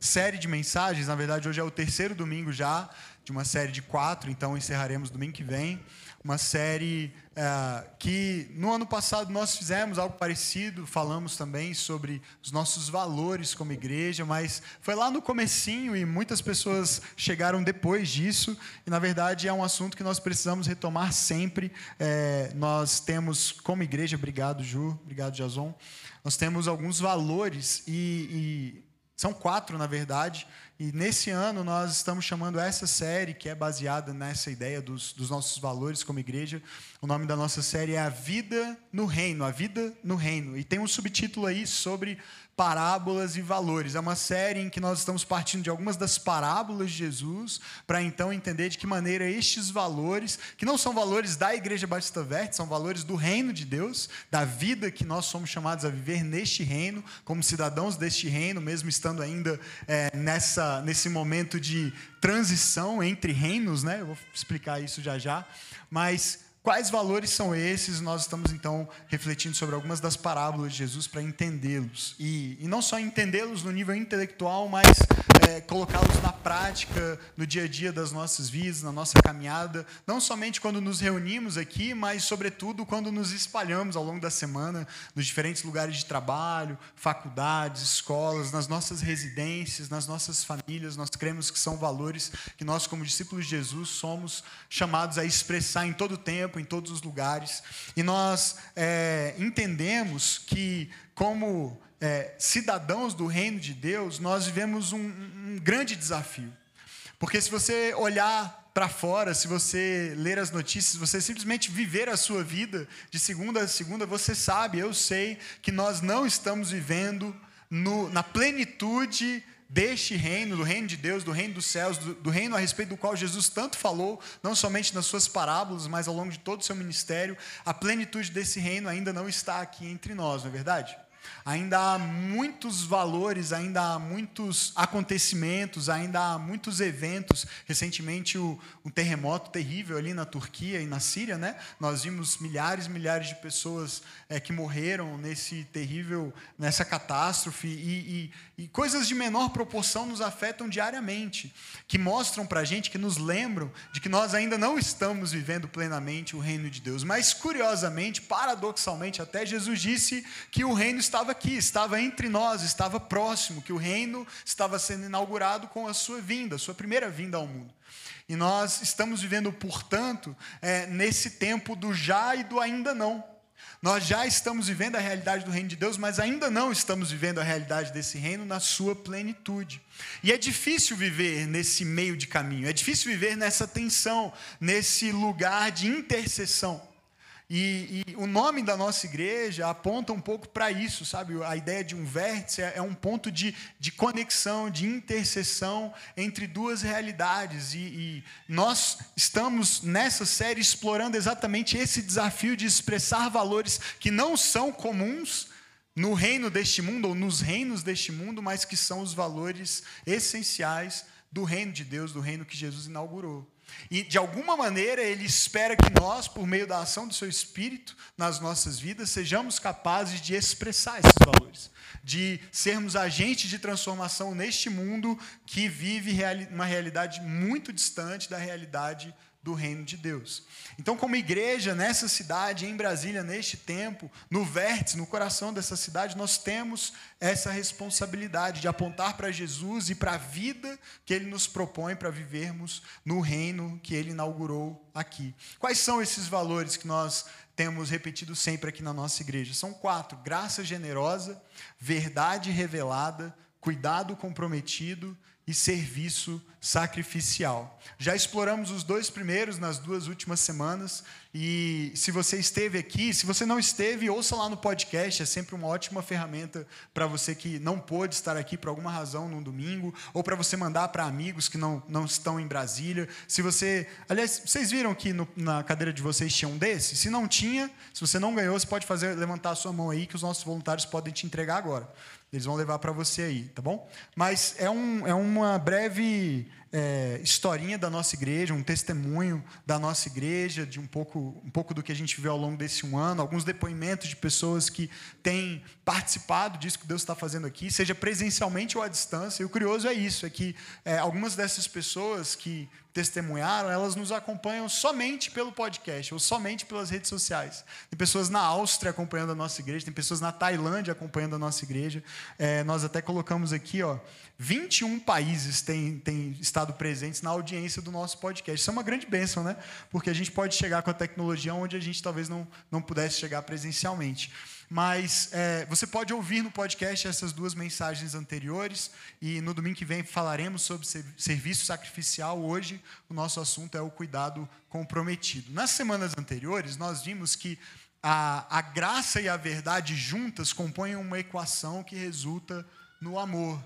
série de mensagens. Na verdade, hoje é o terceiro domingo já de uma série de quatro, então encerraremos domingo que vem. Uma série é, que no ano passado nós fizemos algo parecido, falamos também sobre os nossos valores como igreja, mas foi lá no comecinho e muitas pessoas chegaram depois disso. E na verdade é um assunto que nós precisamos retomar sempre. É, nós temos como igreja, obrigado Ju, obrigado Jason. Nós temos alguns valores e, e são quatro, na verdade, e nesse ano nós estamos chamando essa série, que é baseada nessa ideia dos, dos, nossos valores como igreja. O nome da nossa série é A Vida no Reino, A Vida no Reino. E tem um subtítulo aí sobre parábolas e valores. É uma série em que nós estamos partindo de algumas das parábolas de Jesus para então entender de que maneira estes valores, que não são valores da Igreja Batista Verde, são valores do reino de Deus, da vida que nós somos chamados a viver neste reino, como cidadãos deste reino, mesmo estando ainda é, nessa, nesse momento de transição entre reinos, né? Eu vou explicar isso já já, mas Quais valores são esses? Nós estamos então refletindo sobre algumas das parábolas de Jesus para entendê-los. E, e, não só entendê-los no nível intelectual, mas é, colocá-los na prática, no dia a dia das nossas vidas, na nossa caminhada. Não somente quando nos reunimos aqui, mas, sobretudo, quando nos espalhamos ao longo da semana nos diferentes lugares de trabalho, faculdades, escolas, nas nossas residências, nas nossas famílias. Nós cremos que são valores que nós, como discípulos de Jesus, somos chamados a expressar em todo o tempo tempo, em todos os lugares. E nós é, entendemos que, como é, cidadãos do reino de Deus, nós vivemos um, um grande desafio. Porque se você olhar para fora, se você ler as notícias, você simplesmente viver a sua vida de segunda a segunda, você sabe, eu sei, que nós não estamos vivendo no, na plenitude deste reino, do reino de Deus, do reino dos céus, do, do, reino a respeito do qual Jesus tanto falou, não somente nas suas parábolas, mas ao longo de todo o seu ministério, a plenitude desse reino ainda não está aqui entre nós, não é verdade? Ainda há muitos valores, ainda há muitos acontecimentos, ainda há muitos eventos. Recentemente, o, um terremoto terrível ali na Turquia e na Síria, né? Nós vimos milhares e milhares de pessoas é, que morreram nesse terrível, nessa catástrofe e, e, e coisas de menor proporção nos afetam diariamente, que mostram para a gente, que nos lembram de que nós ainda não estamos vivendo plenamente o reino de Deus. Mas curiosamente, paradoxalmente, até Jesus disse que o reino estava aqui, estava entre nós, estava próximo, que o reino estava sendo inaugurado com a sua vinda, a sua primeira vinda ao mundo. E nós estamos vivendo, portanto, é, nesse tempo do já e do ainda não. Nós já estamos vivendo a realidade do reino de Deus, mas ainda não estamos vivendo a realidade desse reino na sua plenitude. E é difícil viver nesse meio de caminho, é difícil viver nessa tensão, nesse lugar de intercessão. E, e, o nome da nossa igreja aponta um pouco para isso, sabe? A ideia de um vértice é, é, um ponto de, de conexão, de interseção entre duas realidades. E, e, nós estamos nessa série explorando exatamente esse desafio de expressar valores que não são comuns no reino deste mundo ou nos reinos deste mundo, mas que são os valores essenciais do reino de Deus, do reino que Jesus inaugurou. E de alguma maneira ele espera que nós, por meio da ação do seu espírito nas nossas vidas, sejamos capazes de expressar esses valores, de sermos agentes de transformação neste mundo que vive uma realidade muito distante da realidade do reino de Deus. Então, como igreja nessa cidade, em Brasília, neste tempo, no vértice, no coração dessa cidade, nós temos essa responsabilidade de apontar para Jesus e para a vida que ele nos propõe para vivermos no reino que ele inaugurou aqui. Quais são esses valores que nós temos repetido sempre aqui na nossa igreja. São quatro: graça generosa, verdade revelada, cuidado comprometido e serviço sacrificial. Já exploramos os dois primeiros nas duas últimas semanas e se você esteve aqui, se você não esteve, ouça lá no podcast, é sempre uma ótima ferramenta para você que não pôde estar aqui por alguma razão num domingo ou para você mandar para amigos que não, não estão em Brasília. Se você, aliás, vocês viram que no, na cadeira de vocês tinha um desse? Se não tinha, se você não ganhou, você pode fazer levantar a sua mão aí que os nossos voluntários podem te entregar agora. Eles vão levar para você aí, tá bom? Mas é, um, é uma breve é, historinha da nossa igreja, um testemunho da nossa igreja, de um pouco, um pouco do que a gente viu ao longo desse um ano, alguns depoimentos de pessoas que têm participado disso que Deus está fazendo aqui, seja presencialmente ou à distância. E o curioso é isso, é que é, algumas dessas pessoas que testemunharam, elas nos acompanham somente pelo podcast ou somente pelas redes sociais. Tem pessoas na Áustria acompanhando a nossa igreja, tem pessoas na Tailândia acompanhando a nossa igreja. É, nós até colocamos aqui, ó, 21 países têm, têm estado presentes na audiência do nosso podcast. Isso é uma grande bênção, né? Porque a gente pode chegar com a tecnologia onde a gente talvez não, não pudesse chegar presencialmente. Mas é, você pode ouvir no podcast essas duas mensagens anteriores e no domingo que vem falaremos sobre serviço sacrificial. Hoje o nosso assunto é o cuidado comprometido. Nas semanas anteriores, nós vimos que a, a graça e a verdade juntas compõem uma equação que resulta no amor.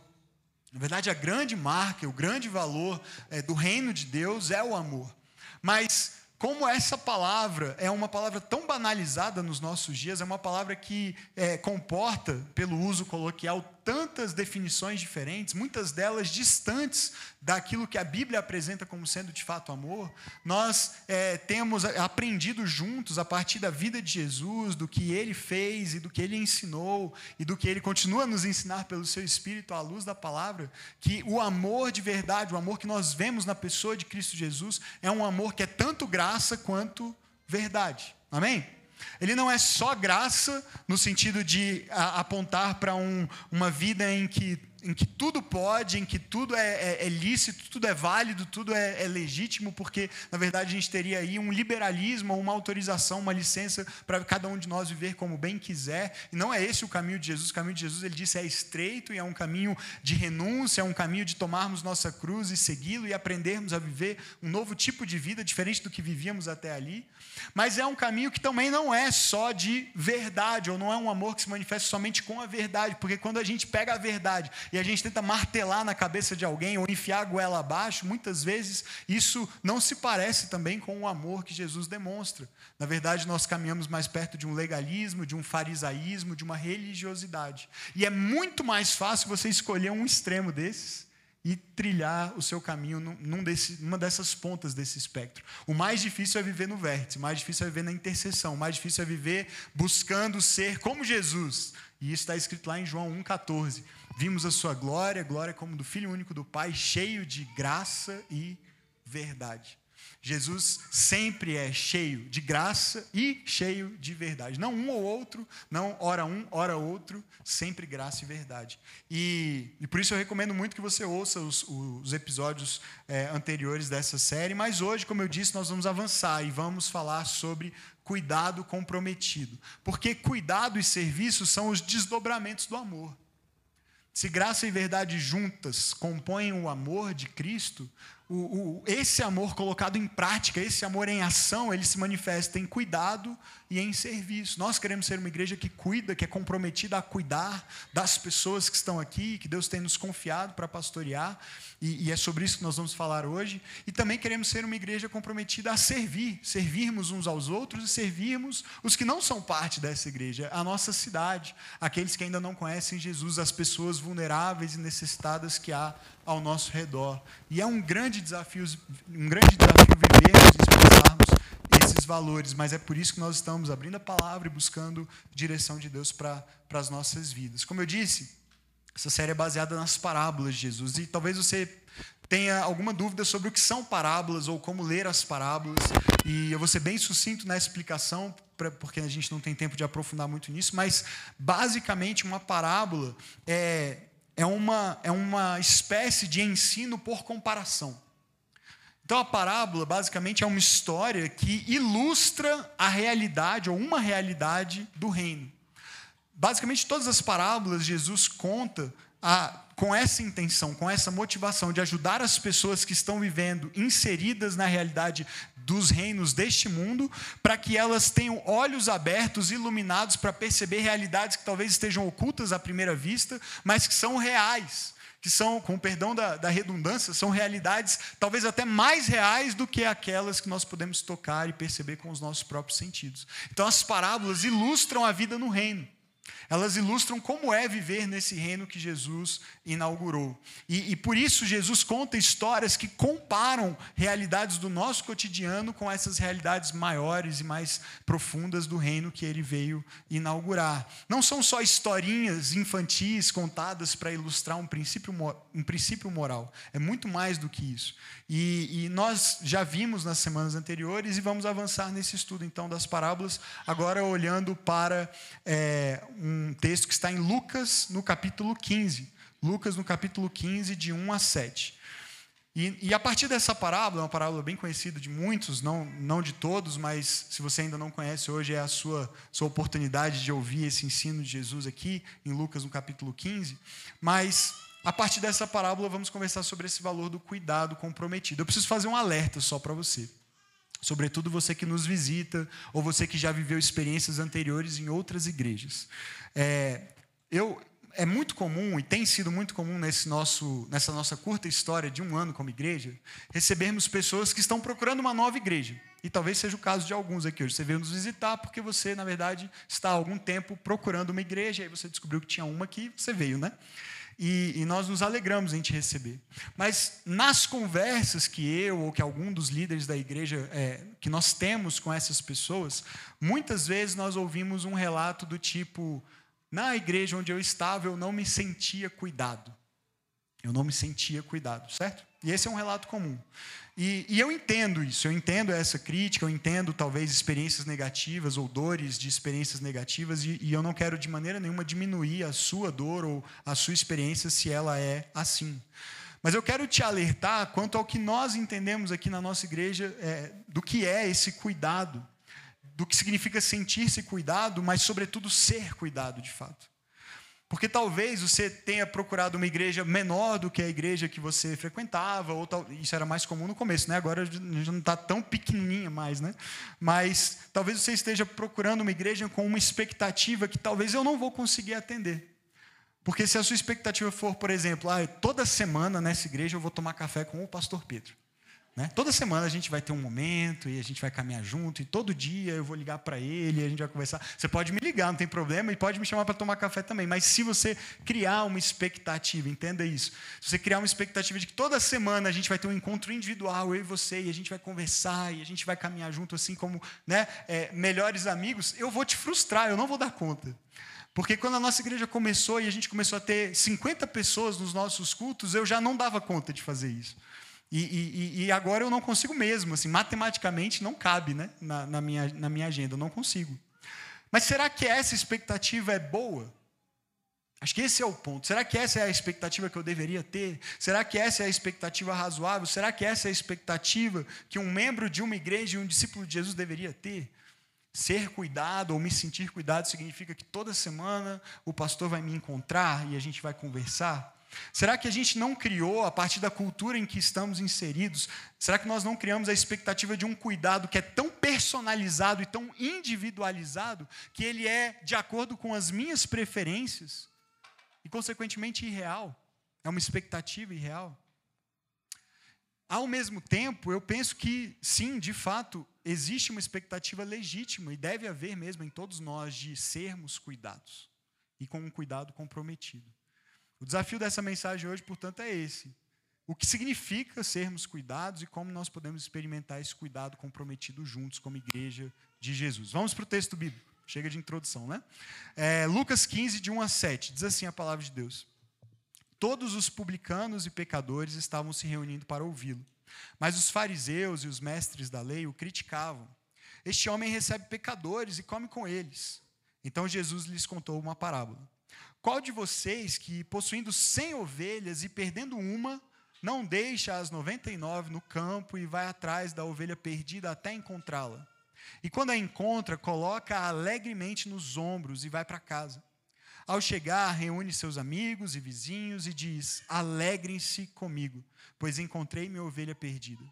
Na verdade, a grande marca, o grande valor é, do reino de Deus é o amor. Mas como essa palavra é uma palavra tão banalizada nos nossos dias, é uma palavra que é, comporta, pelo uso coloquial, tantas definições diferentes, muitas delas distantes daquilo que a Bíblia apresenta como sendo de fato amor, nós é, temos aprendido juntos, a partir da vida de Jesus, do que ele fez e do que ele ensinou, e do que ele continua a nos ensinar pelo seu Espírito à luz da palavra, que o amor de verdade, o amor que nós vemos na pessoa de Cristo Jesus, é um amor que é tanto graça quanto verdade. Amém? Ele não é só graça no sentido de apontar para um, uma vida em que em que tudo pode, em que tudo é, é, é lícito, tudo é válido, tudo é, é, legítimo, porque, na verdade, a gente teria aí um liberalismo, uma autorização, uma licença para cada um de nós viver como bem quiser. E não é esse o caminho de Jesus. O caminho de Jesus, ele disse, é estreito e é um caminho de renúncia, é um caminho de tomarmos nossa cruz e segui-lo e aprendermos a viver um novo tipo de vida, diferente do que vivíamos até ali. Mas é um caminho que também não é só de verdade, ou não é um amor que se manifesta somente com a verdade, porque quando a gente pega a verdade e a gente tenta martelar na cabeça de alguém ou enfiar a goela abaixo, muitas vezes isso não se parece também com o amor que Jesus demonstra. Na verdade, nós caminhamos mais perto de um legalismo, de um farisaísmo, de uma religiosidade. E é muito mais fácil você escolher um extremo desses e trilhar o seu caminho num desse, numa dessas pontas desse espectro. O mais difícil é viver no vértice, o mais difícil é viver na interseção, o mais difícil é viver buscando ser como Jesus. E isso está escrito lá em João 1,14. Vimos a sua glória, glória como do Filho único do Pai, cheio de graça e verdade. Jesus sempre é cheio de graça e cheio de verdade. Não um ou outro, não ora um, ora outro, sempre graça e verdade. E, e por isso eu recomendo muito que você ouça os, os episódios é, anteriores dessa série. Mas hoje, como eu disse, nós vamos avançar e vamos falar sobre cuidado comprometido. Porque cuidado e serviço são os desdobramentos do amor. Se graça e verdade juntas compõem o amor de Cristo, o, o, esse amor colocado em prática, esse amor em ação, ele se manifesta em cuidado e em serviço. Nós queremos ser uma igreja que cuida, que é comprometida a cuidar das pessoas que estão aqui, que Deus tem nos confiado para pastorear, e, e é sobre isso que nós vamos falar hoje. E também queremos ser uma igreja comprometida a servir, servirmos uns aos outros e servirmos os que não são parte dessa igreja, a nossa cidade, aqueles que ainda não conhecem Jesus, as pessoas vulneráveis e necessitadas que há ao nosso redor. E é um grande desafio, um grande desafio vivermos e expressarmos esses valores, mas é por isso que nós estamos abrindo a palavra e buscando direção de Deus para as nossas vidas. Como eu disse, essa série é baseada nas parábolas de Jesus e talvez você tenha alguma dúvida sobre o que são parábolas ou como ler as parábolas, e eu vou ser bem sucinto na explicação, porque a gente não tem tempo de aprofundar muito nisso, mas basicamente uma parábola é é uma, é uma espécie de ensino por comparação. Então a parábola basicamente é uma história que ilustra a realidade ou uma realidade do reino. Basicamente todas as parábolas Jesus conta a, com essa intenção, com essa motivação de ajudar as pessoas que estão vivendo inseridas na realidade dos reinos deste mundo, para que elas tenham olhos abertos, iluminados para perceber realidades que talvez estejam ocultas à primeira vista, mas que são reais que são, com perdão da, da, redundância, são realidades talvez até mais reais do que aquelas que nós podemos tocar e perceber com os nossos próprios sentidos. Então, as parábolas ilustram a vida no reino. Elas ilustram como é viver nesse reino que Jesus inaugurou. E, e, por isso Jesus conta histórias que comparam realidades do nosso cotidiano com essas realidades maiores e mais profundas do reino que ele veio inaugurar. Não são só historinhas infantis contadas para ilustrar um princípio, um princípio moral. É muito mais do que isso. E, e nós já vimos nas semanas anteriores e vamos avançar nesse estudo então das parábolas, agora olhando para é, um texto que está em Lucas, no capítulo 15. Lucas, no capítulo 15, de 1 a 7. E, e, a partir dessa parábola, uma parábola bem conhecida de muitos, não, não de todos, mas se você ainda não conhece, hoje é a sua, sua oportunidade de ouvir esse ensino de Jesus aqui, em Lucas, no capítulo 15. Mas, a partir dessa parábola, vamos conversar sobre esse valor do cuidado comprometido. Eu preciso fazer um alerta só para você. Sobretudo você que nos visita, ou você que já viveu experiências anteriores em outras igrejas. É, eu, é muito comum, e tem sido muito comum nesse nosso, nessa nossa curta história de um ano como igreja, recebermos pessoas que estão procurando uma nova igreja. E talvez seja o caso de alguns aqui hoje. Você veio nos visitar porque você, na verdade, está há algum tempo procurando uma igreja, aí você descobriu que tinha uma aqui, você veio, né? E, e, nós nos alegramos em te receber. Mas nas conversas que eu ou que algum dos líderes da igreja é, que nós temos com essas pessoas, muitas vezes nós ouvimos um relato do tipo: na igreja onde eu estava, eu não me sentia cuidado. Eu não me sentia cuidado, certo? E esse é um relato comum. E, e, eu entendo isso, eu entendo essa crítica, eu entendo talvez experiências negativas ou dores de experiências negativas, e, e eu não quero de maneira nenhuma diminuir a sua dor ou a sua experiência se ela é assim. Mas eu quero te alertar quanto ao que nós entendemos aqui na nossa igreja é, do que é esse cuidado do que significa sentir-se cuidado, mas, sobretudo, ser cuidado de fato. Porque talvez você tenha procurado uma igreja menor do que a igreja que você frequentava, ou tal, isso era mais comum no começo, né? agora já não está tão pequenininha mais. Né? Mas talvez você esteja procurando uma igreja com uma expectativa que talvez eu não vou conseguir atender. Porque se a sua expectativa for, por exemplo, ah, toda semana nessa igreja eu vou tomar café com o pastor Pedro. Né? Toda semana a gente vai ter um momento e a gente vai caminhar junto, e todo dia eu vou ligar para ele e a gente vai conversar. Você pode me ligar, não tem problema, e pode me chamar para tomar café também. Mas se você criar uma expectativa, entenda isso. Se você criar uma expectativa de que toda semana a gente vai ter um encontro individual, eu e você, e a gente vai conversar, e a gente vai caminhar junto assim como né, é, melhores amigos, eu vou te frustrar, eu não vou dar conta. Porque quando a nossa igreja começou e a gente começou a ter 50 pessoas nos nossos cultos, eu já não dava conta de fazer isso. E, e, e, agora eu não consigo mesmo, assim, matematicamente não cabe né, na, na, minha, na minha agenda, eu não consigo. Mas será que essa expectativa é boa? Acho que esse é o ponto. Será que essa é a expectativa que eu deveria ter? Será que essa é a expectativa razoável? Será que essa é a expectativa que um membro de uma igreja e um discípulo de Jesus deveria ter? Ser cuidado ou me sentir cuidado significa que toda semana o pastor vai me encontrar e a gente vai conversar? Será que a gente não criou, a partir da cultura em que estamos inseridos, será que nós não criamos a expectativa de um cuidado que é tão personalizado e tão individualizado que ele é de acordo com as minhas preferências e, consequentemente, irreal? É uma expectativa irreal. Ao mesmo tempo, eu penso que, sim, de fato, existe uma expectativa legítima e deve haver mesmo em todos nós de sermos cuidados e com um cuidado comprometido. O desafio dessa mensagem hoje, portanto, é esse. O que significa sermos cuidados e como nós podemos experimentar esse cuidado comprometido juntos como igreja de Jesus. Vamos para o texto bíblico. Chega de introdução, né? É, Lucas 15, de 1 a 7. Diz assim a palavra de Deus: Todos os publicanos e pecadores estavam se reunindo para ouvi-lo. Mas os fariseus e os mestres da lei o criticavam. Este homem recebe pecadores e come com eles. Então Jesus lhes contou uma parábola. Qual de vocês que, possuindo cem ovelhas e perdendo uma, não deixa as 99 no campo e vai atrás da ovelha perdida até encontrá-la. E quando a encontra, coloca-a alegremente nos ombros e vai para casa. Ao chegar, reúne seus amigos e vizinhos e diz: Alegrem-se comigo, pois encontrei minha ovelha perdida.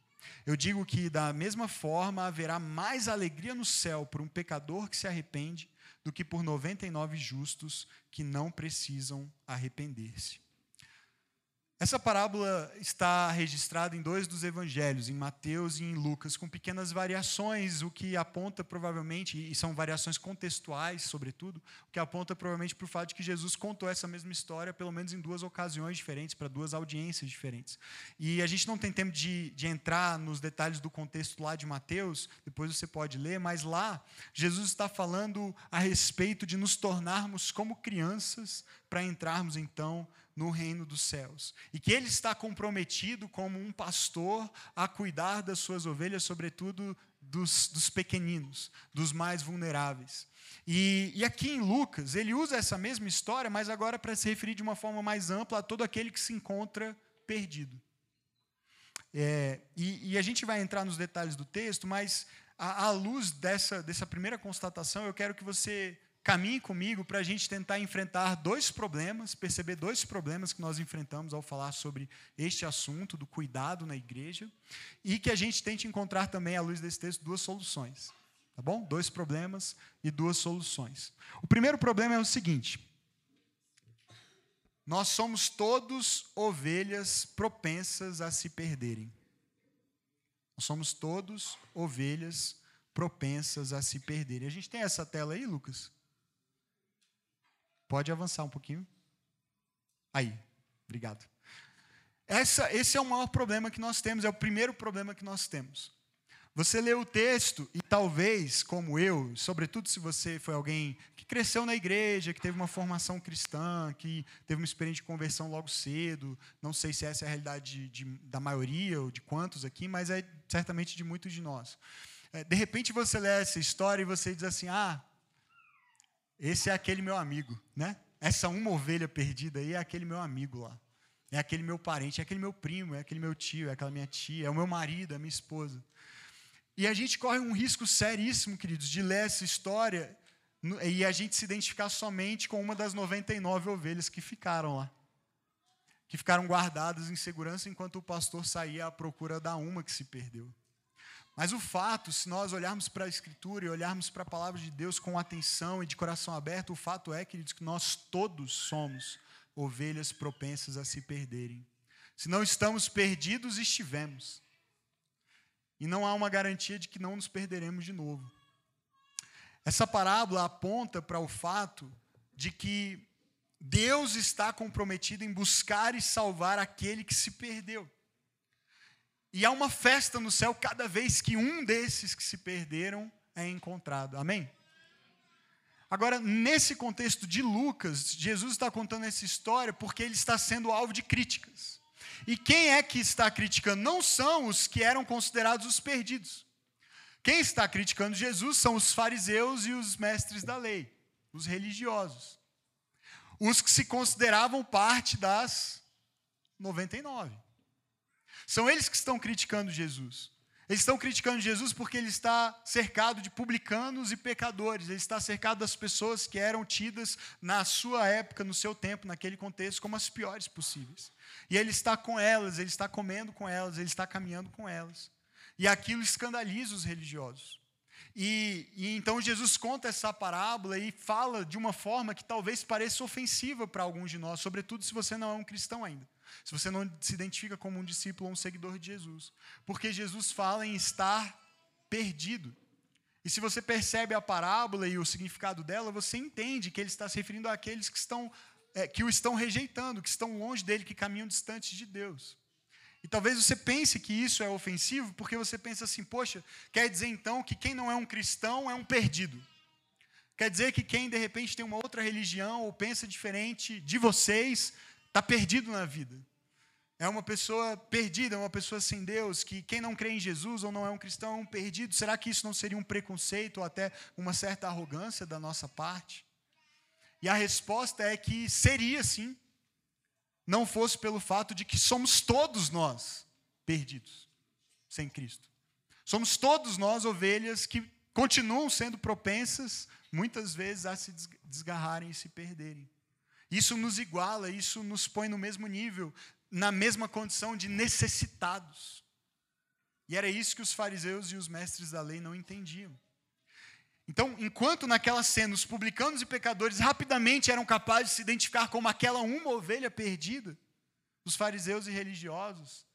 Eu digo que, da mesma forma, haverá mais alegria no céu por um pecador que se arrepende do que por 99 justos que não precisam arrepender-se. Essa parábola está registrada em dois dos evangelhos, em Mateus e em Lucas, com pequenas variações, o que aponta provavelmente, e são variações contextuais, sobretudo, o que aponta provavelmente para o fato de que Jesus contou essa mesma história, pelo menos em duas ocasiões diferentes, para duas audiências diferentes. E a gente não tem tempo de, de entrar nos detalhes do contexto lá de Mateus, depois você pode ler, mas lá, Jesus está falando a respeito de nos tornarmos como crianças para entrarmos então no reino dos céus. E que ele está comprometido como um pastor a cuidar das suas ovelhas, sobretudo dos, dos pequeninos, dos mais vulneráveis. E, e, aqui em Lucas, ele usa essa mesma história, mas agora para se referir de uma forma mais ampla a todo aquele que se encontra perdido. É, e, e, a gente vai entrar nos detalhes do texto, mas à, luz dessa, dessa primeira constatação, eu quero que você caminhe comigo para a gente tentar enfrentar dois problemas, perceber dois problemas que nós enfrentamos ao falar sobre este assunto do cuidado na igreja, e que a gente tente encontrar também, à luz desse texto, duas soluções. Tá bom? Dois problemas e duas soluções. O primeiro problema é o seguinte: nós somos todos ovelhas propensas a se perderem. Nós somos todos ovelhas propensas a se perderem. A gente tem essa tela aí, Lucas? Pode avançar um pouquinho. Aí, obrigado. Essa, esse é o maior problema que nós temos, é o primeiro problema que nós temos. Você lê o texto e talvez, como eu, sobretudo se você foi alguém que cresceu na igreja, que teve uma formação cristã, que teve uma experiência de conversão logo cedo, não sei se essa é a realidade de, de, da maioria ou de quantos aqui, mas é certamente de muitos de nós. É, de repente você lê essa história e você diz assim: ah, esse é aquele meu amigo, né? Essa uma ovelha perdida aí é aquele meu amigo lá. É aquele meu parente, é aquele meu primo, é aquele meu tio, é aquela minha tia, é o meu marido, é a minha esposa. E a gente corre um risco seríssimo, queridos, de ler essa história e a gente se identificar somente com uma das 99 ovelhas que ficaram lá. Que ficaram guardadas em segurança enquanto o pastor saía à procura da uma que se perdeu. Mas o fato, se nós olharmos para a Escritura e olharmos para a palavra de Deus com atenção e de coração aberto, o fato é, queridos, que nós todos somos ovelhas propensas a se perderem. Se não estamos perdidos, estivemos. E não há uma garantia de que não nos perderemos de novo. Essa parábola aponta para o fato de que Deus está comprometido em buscar e salvar aquele que se perdeu. E há uma festa no céu cada vez que um desses que se perderam é encontrado. Amém? Agora, nesse contexto de Lucas, Jesus está contando essa história porque ele está sendo alvo de críticas. E quem é que está criticando? Não são os que eram considerados os perdidos. Quem está criticando Jesus são os fariseus e os mestres da lei, os religiosos. Os que se consideravam parte das 99. São eles que estão criticando Jesus. Eles estão criticando Jesus porque ele está cercado de publicanos e pecadores. Ele está cercado das pessoas que eram tidas na sua época, no seu tempo, naquele contexto, como as piores possíveis. E ele está com elas, ele está comendo com elas, ele está caminhando com elas. E aquilo escandaliza os religiosos. E, e, então Jesus conta essa parábola e fala de uma forma que talvez pareça ofensiva para alguns de nós, sobretudo se você não é um cristão ainda se você não se identifica como um discípulo ou um seguidor de Jesus. Porque Jesus fala em estar perdido. E se você percebe a parábola e o significado dela, você entende que ele está se referindo àqueles que, estão, é, que o estão rejeitando, que estão longe dele, que caminham distantes de Deus. E talvez você pense que isso é ofensivo, porque você pensa assim, poxa, quer dizer então que quem não é um cristão é um perdido. Quer dizer que quem de repente tem uma outra religião ou pensa diferente de vocês está perdido na vida. É uma pessoa perdida, é uma pessoa sem Deus, que quem não crê em Jesus ou não é um cristão é um perdido. Será que isso não seria um preconceito ou até uma certa arrogância da nossa parte? E a resposta é que seria sim. não fosse pelo fato de que somos todos nós perdidos sem Cristo. Somos todos nós ovelhas que continuam sendo propensas, muitas vezes, a se desgarrarem e se perderem. Isso nos iguala, isso nos põe no mesmo nível, na mesma condição de necessitados. E era isso que os fariseus e os mestres da lei não entendiam. Então, enquanto naquela cena os publicanos e pecadores rapidamente eram capazes de se identificar como aquela uma ovelha perdida, os fariseus e religiosos,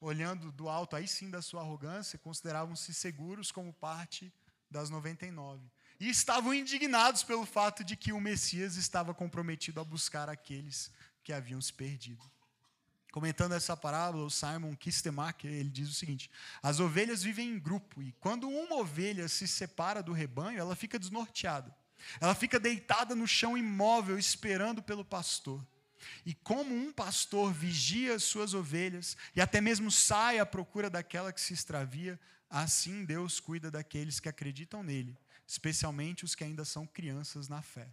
olhando do alto aí sim da sua arrogância, consideravam-se seguros como parte das 99. E estavam indignados pelo fato de que o Messias estava comprometido a buscar aqueles que haviam se perdido. Comentando essa parábola, o Simon Kistemacher, ele diz o seguinte: As ovelhas vivem em grupo e quando uma ovelha se separa do rebanho, ela fica desnorteada. Ela fica deitada no chão imóvel, esperando pelo pastor. E como um pastor vigia as suas ovelhas e até mesmo sai à procura daquela que se extravia, assim Deus cuida daqueles que acreditam nele, especialmente os que ainda são crianças na fé.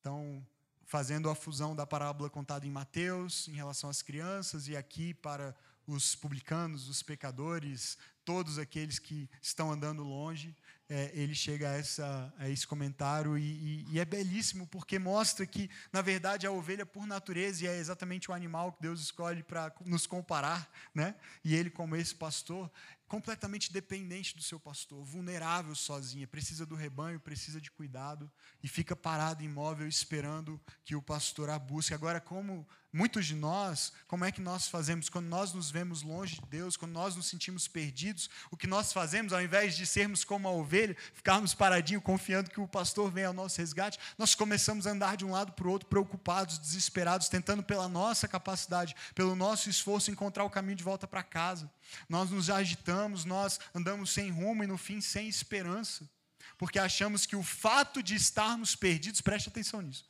Então, fazendo a fusão da parábola contada em Mateus em relação às crianças e aqui para os publicanos, os pecadores, todos aqueles que estão andando longe, é, ele chega a, essa, a esse comentário e, e, e, é belíssimo porque mostra que, na verdade, a ovelha, por natureza, é exatamente o animal que Deus escolhe para nos comparar, né? e ele, como esse pastor, completamente dependente do seu pastor, vulnerável sozinha, precisa do rebanho, precisa de cuidado e fica parado imóvel esperando que o pastor a busque. Agora, como muitos de nós, como é que nós fazemos quando nós nos vemos longe de Deus, quando nós nos sentimos perdidos? O que nós fazemos, ao invés de sermos como a ovelha, ficarmos paradinho confiando que o pastor vem ao nosso resgate, nós começamos a andar de um lado para o outro, preocupados, desesperados, tentando pela nossa capacidade, pelo nosso esforço encontrar o caminho de volta para casa. Nós nos agitamos, nós andamos sem rumo e no fim sem esperança, porque achamos que o fato de estarmos perdidos, preste atenção nisso,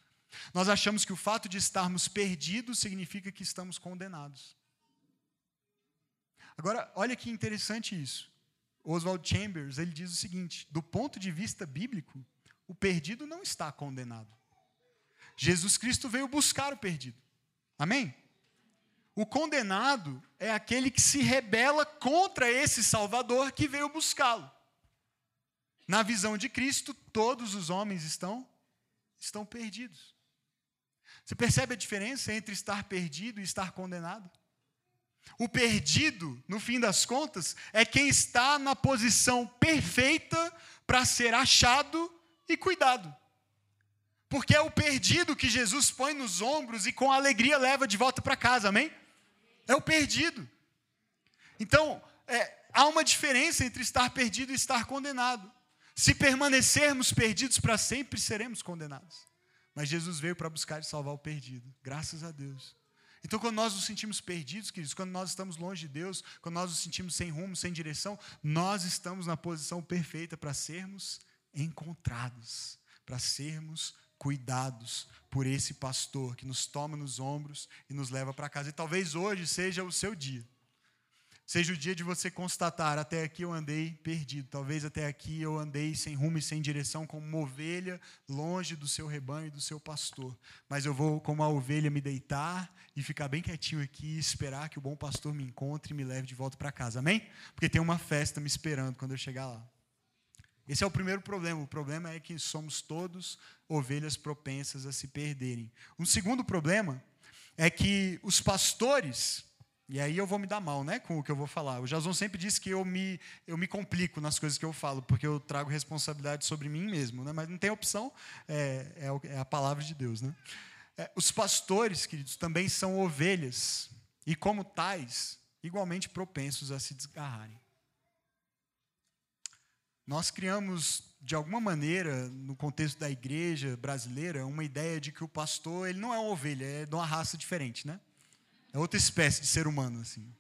nós achamos que o fato de estarmos perdidos significa que estamos condenados. Agora, olha que interessante isso. Oswald Chambers, ele diz o seguinte: do ponto de vista bíblico, o perdido não está condenado. Jesus Cristo veio buscar o perdido. Amém? O condenado é aquele que se rebela contra esse Salvador que veio buscá-lo. Na visão de Cristo, todos os homens estão estão perdidos. Você percebe a diferença entre estar perdido e estar condenado? O perdido, no fim das contas, é quem está na posição perfeita para ser achado e cuidado. Porque é o perdido que Jesus põe nos ombros e com alegria leva de volta para casa, amém? É o perdido. Então, é, há uma diferença entre estar perdido e estar condenado. Se permanecermos perdidos para sempre, seremos condenados. Mas Jesus veio para buscar e salvar o perdido. Graças a Deus. Então, quando nós nos sentimos perdidos, queridos, quando nós estamos longe de Deus, quando nós nos sentimos sem rumo, sem direção, nós estamos na posição perfeita para sermos encontrados, para sermos cuidados por esse pastor que nos toma nos ombros e nos leva para casa. E talvez hoje seja o seu dia. Seja o dia de você constatar: até aqui eu andei perdido. Talvez até aqui eu andei sem rumo e sem direção, como uma ovelha longe do seu rebanho e do seu pastor. Mas eu vou, como a ovelha, me deitar e ficar bem quietinho aqui e esperar que o bom pastor me encontre e me leve de volta para casa. Amém? Porque tem uma festa me esperando quando eu chegar lá. Esse é o primeiro problema. O problema é que somos todos ovelhas propensas a se perderem. Um segundo problema é que os pastores, e aí eu vou me dar mal né, com o que eu vou falar. O Jason sempre diz que eu me, eu me complico nas coisas que eu falo, porque eu trago responsabilidade sobre mim mesmo. Né? Mas não tem opção, é, é, é a palavra de Deus. Né? É, os pastores, queridos, também são ovelhas, e como tais, igualmente propensos a se desgarrarem. Nós criamos, de alguma maneira, no contexto da igreja brasileira, uma ideia de que o pastor ele não é uma ovelha, é de uma raça diferente, né? É outra espécie de ser humano, assim.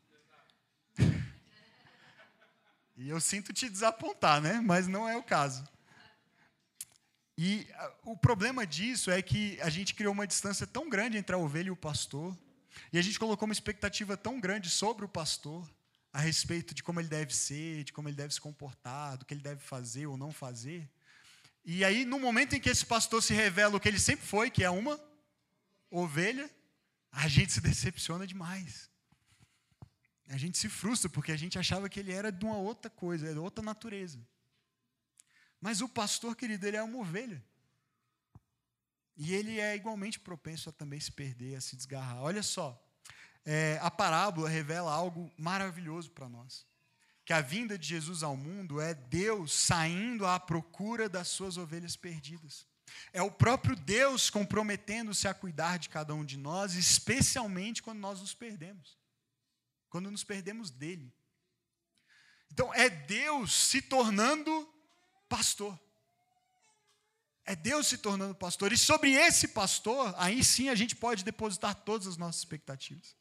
e eu sinto te desapontar, né? Mas não é o caso. E ah, o problema disso é que a gente criou uma distância tão grande entre a ovelha e o pastor, e a gente colocou uma expectativa tão grande sobre o pastor, a respeito de como ele deve ser, de como ele deve se comportar, do que ele deve fazer ou não fazer. E aí, no momento em que esse pastor se revela o que ele sempre foi, que é uma ovelha, a gente se decepciona demais. A gente se frustra porque a gente achava que ele era de uma outra coisa, era outra natureza. Mas o pastor, querido, ele é uma ovelha. E ele é igualmente propenso a também se perder, a se desgarrar. Olha só, é, a parábola revela algo maravilhoso para nós. Que a vinda de Jesus ao mundo é Deus saindo à procura das suas ovelhas perdidas. É o próprio Deus comprometendo-se a cuidar de cada um de nós, especialmente quando nós nos perdemos quando nos perdemos dele. Então, é Deus se tornando pastor. É Deus se tornando pastor. E sobre esse pastor, aí sim a gente pode depositar todas as nossas expectativas.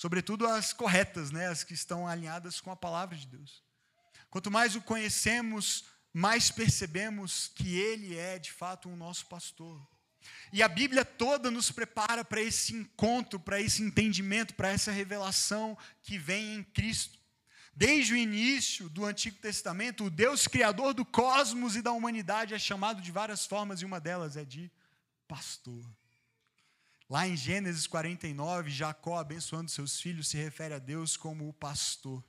Sobretudo as corretas, né? as que estão alinhadas com a palavra de Deus. Quanto mais o conhecemos, mais percebemos que Ele é de fato o nosso pastor. E a Bíblia toda nos prepara para esse encontro, para esse entendimento, para essa revelação que vem em Cristo. Desde o início do Antigo Testamento, o Deus criador do cosmos e da humanidade é chamado de várias formas, e uma delas é de pastor. Lá em Gênesis 49, Jacó, abençoando seus filhos, se refere a Deus como o pastor.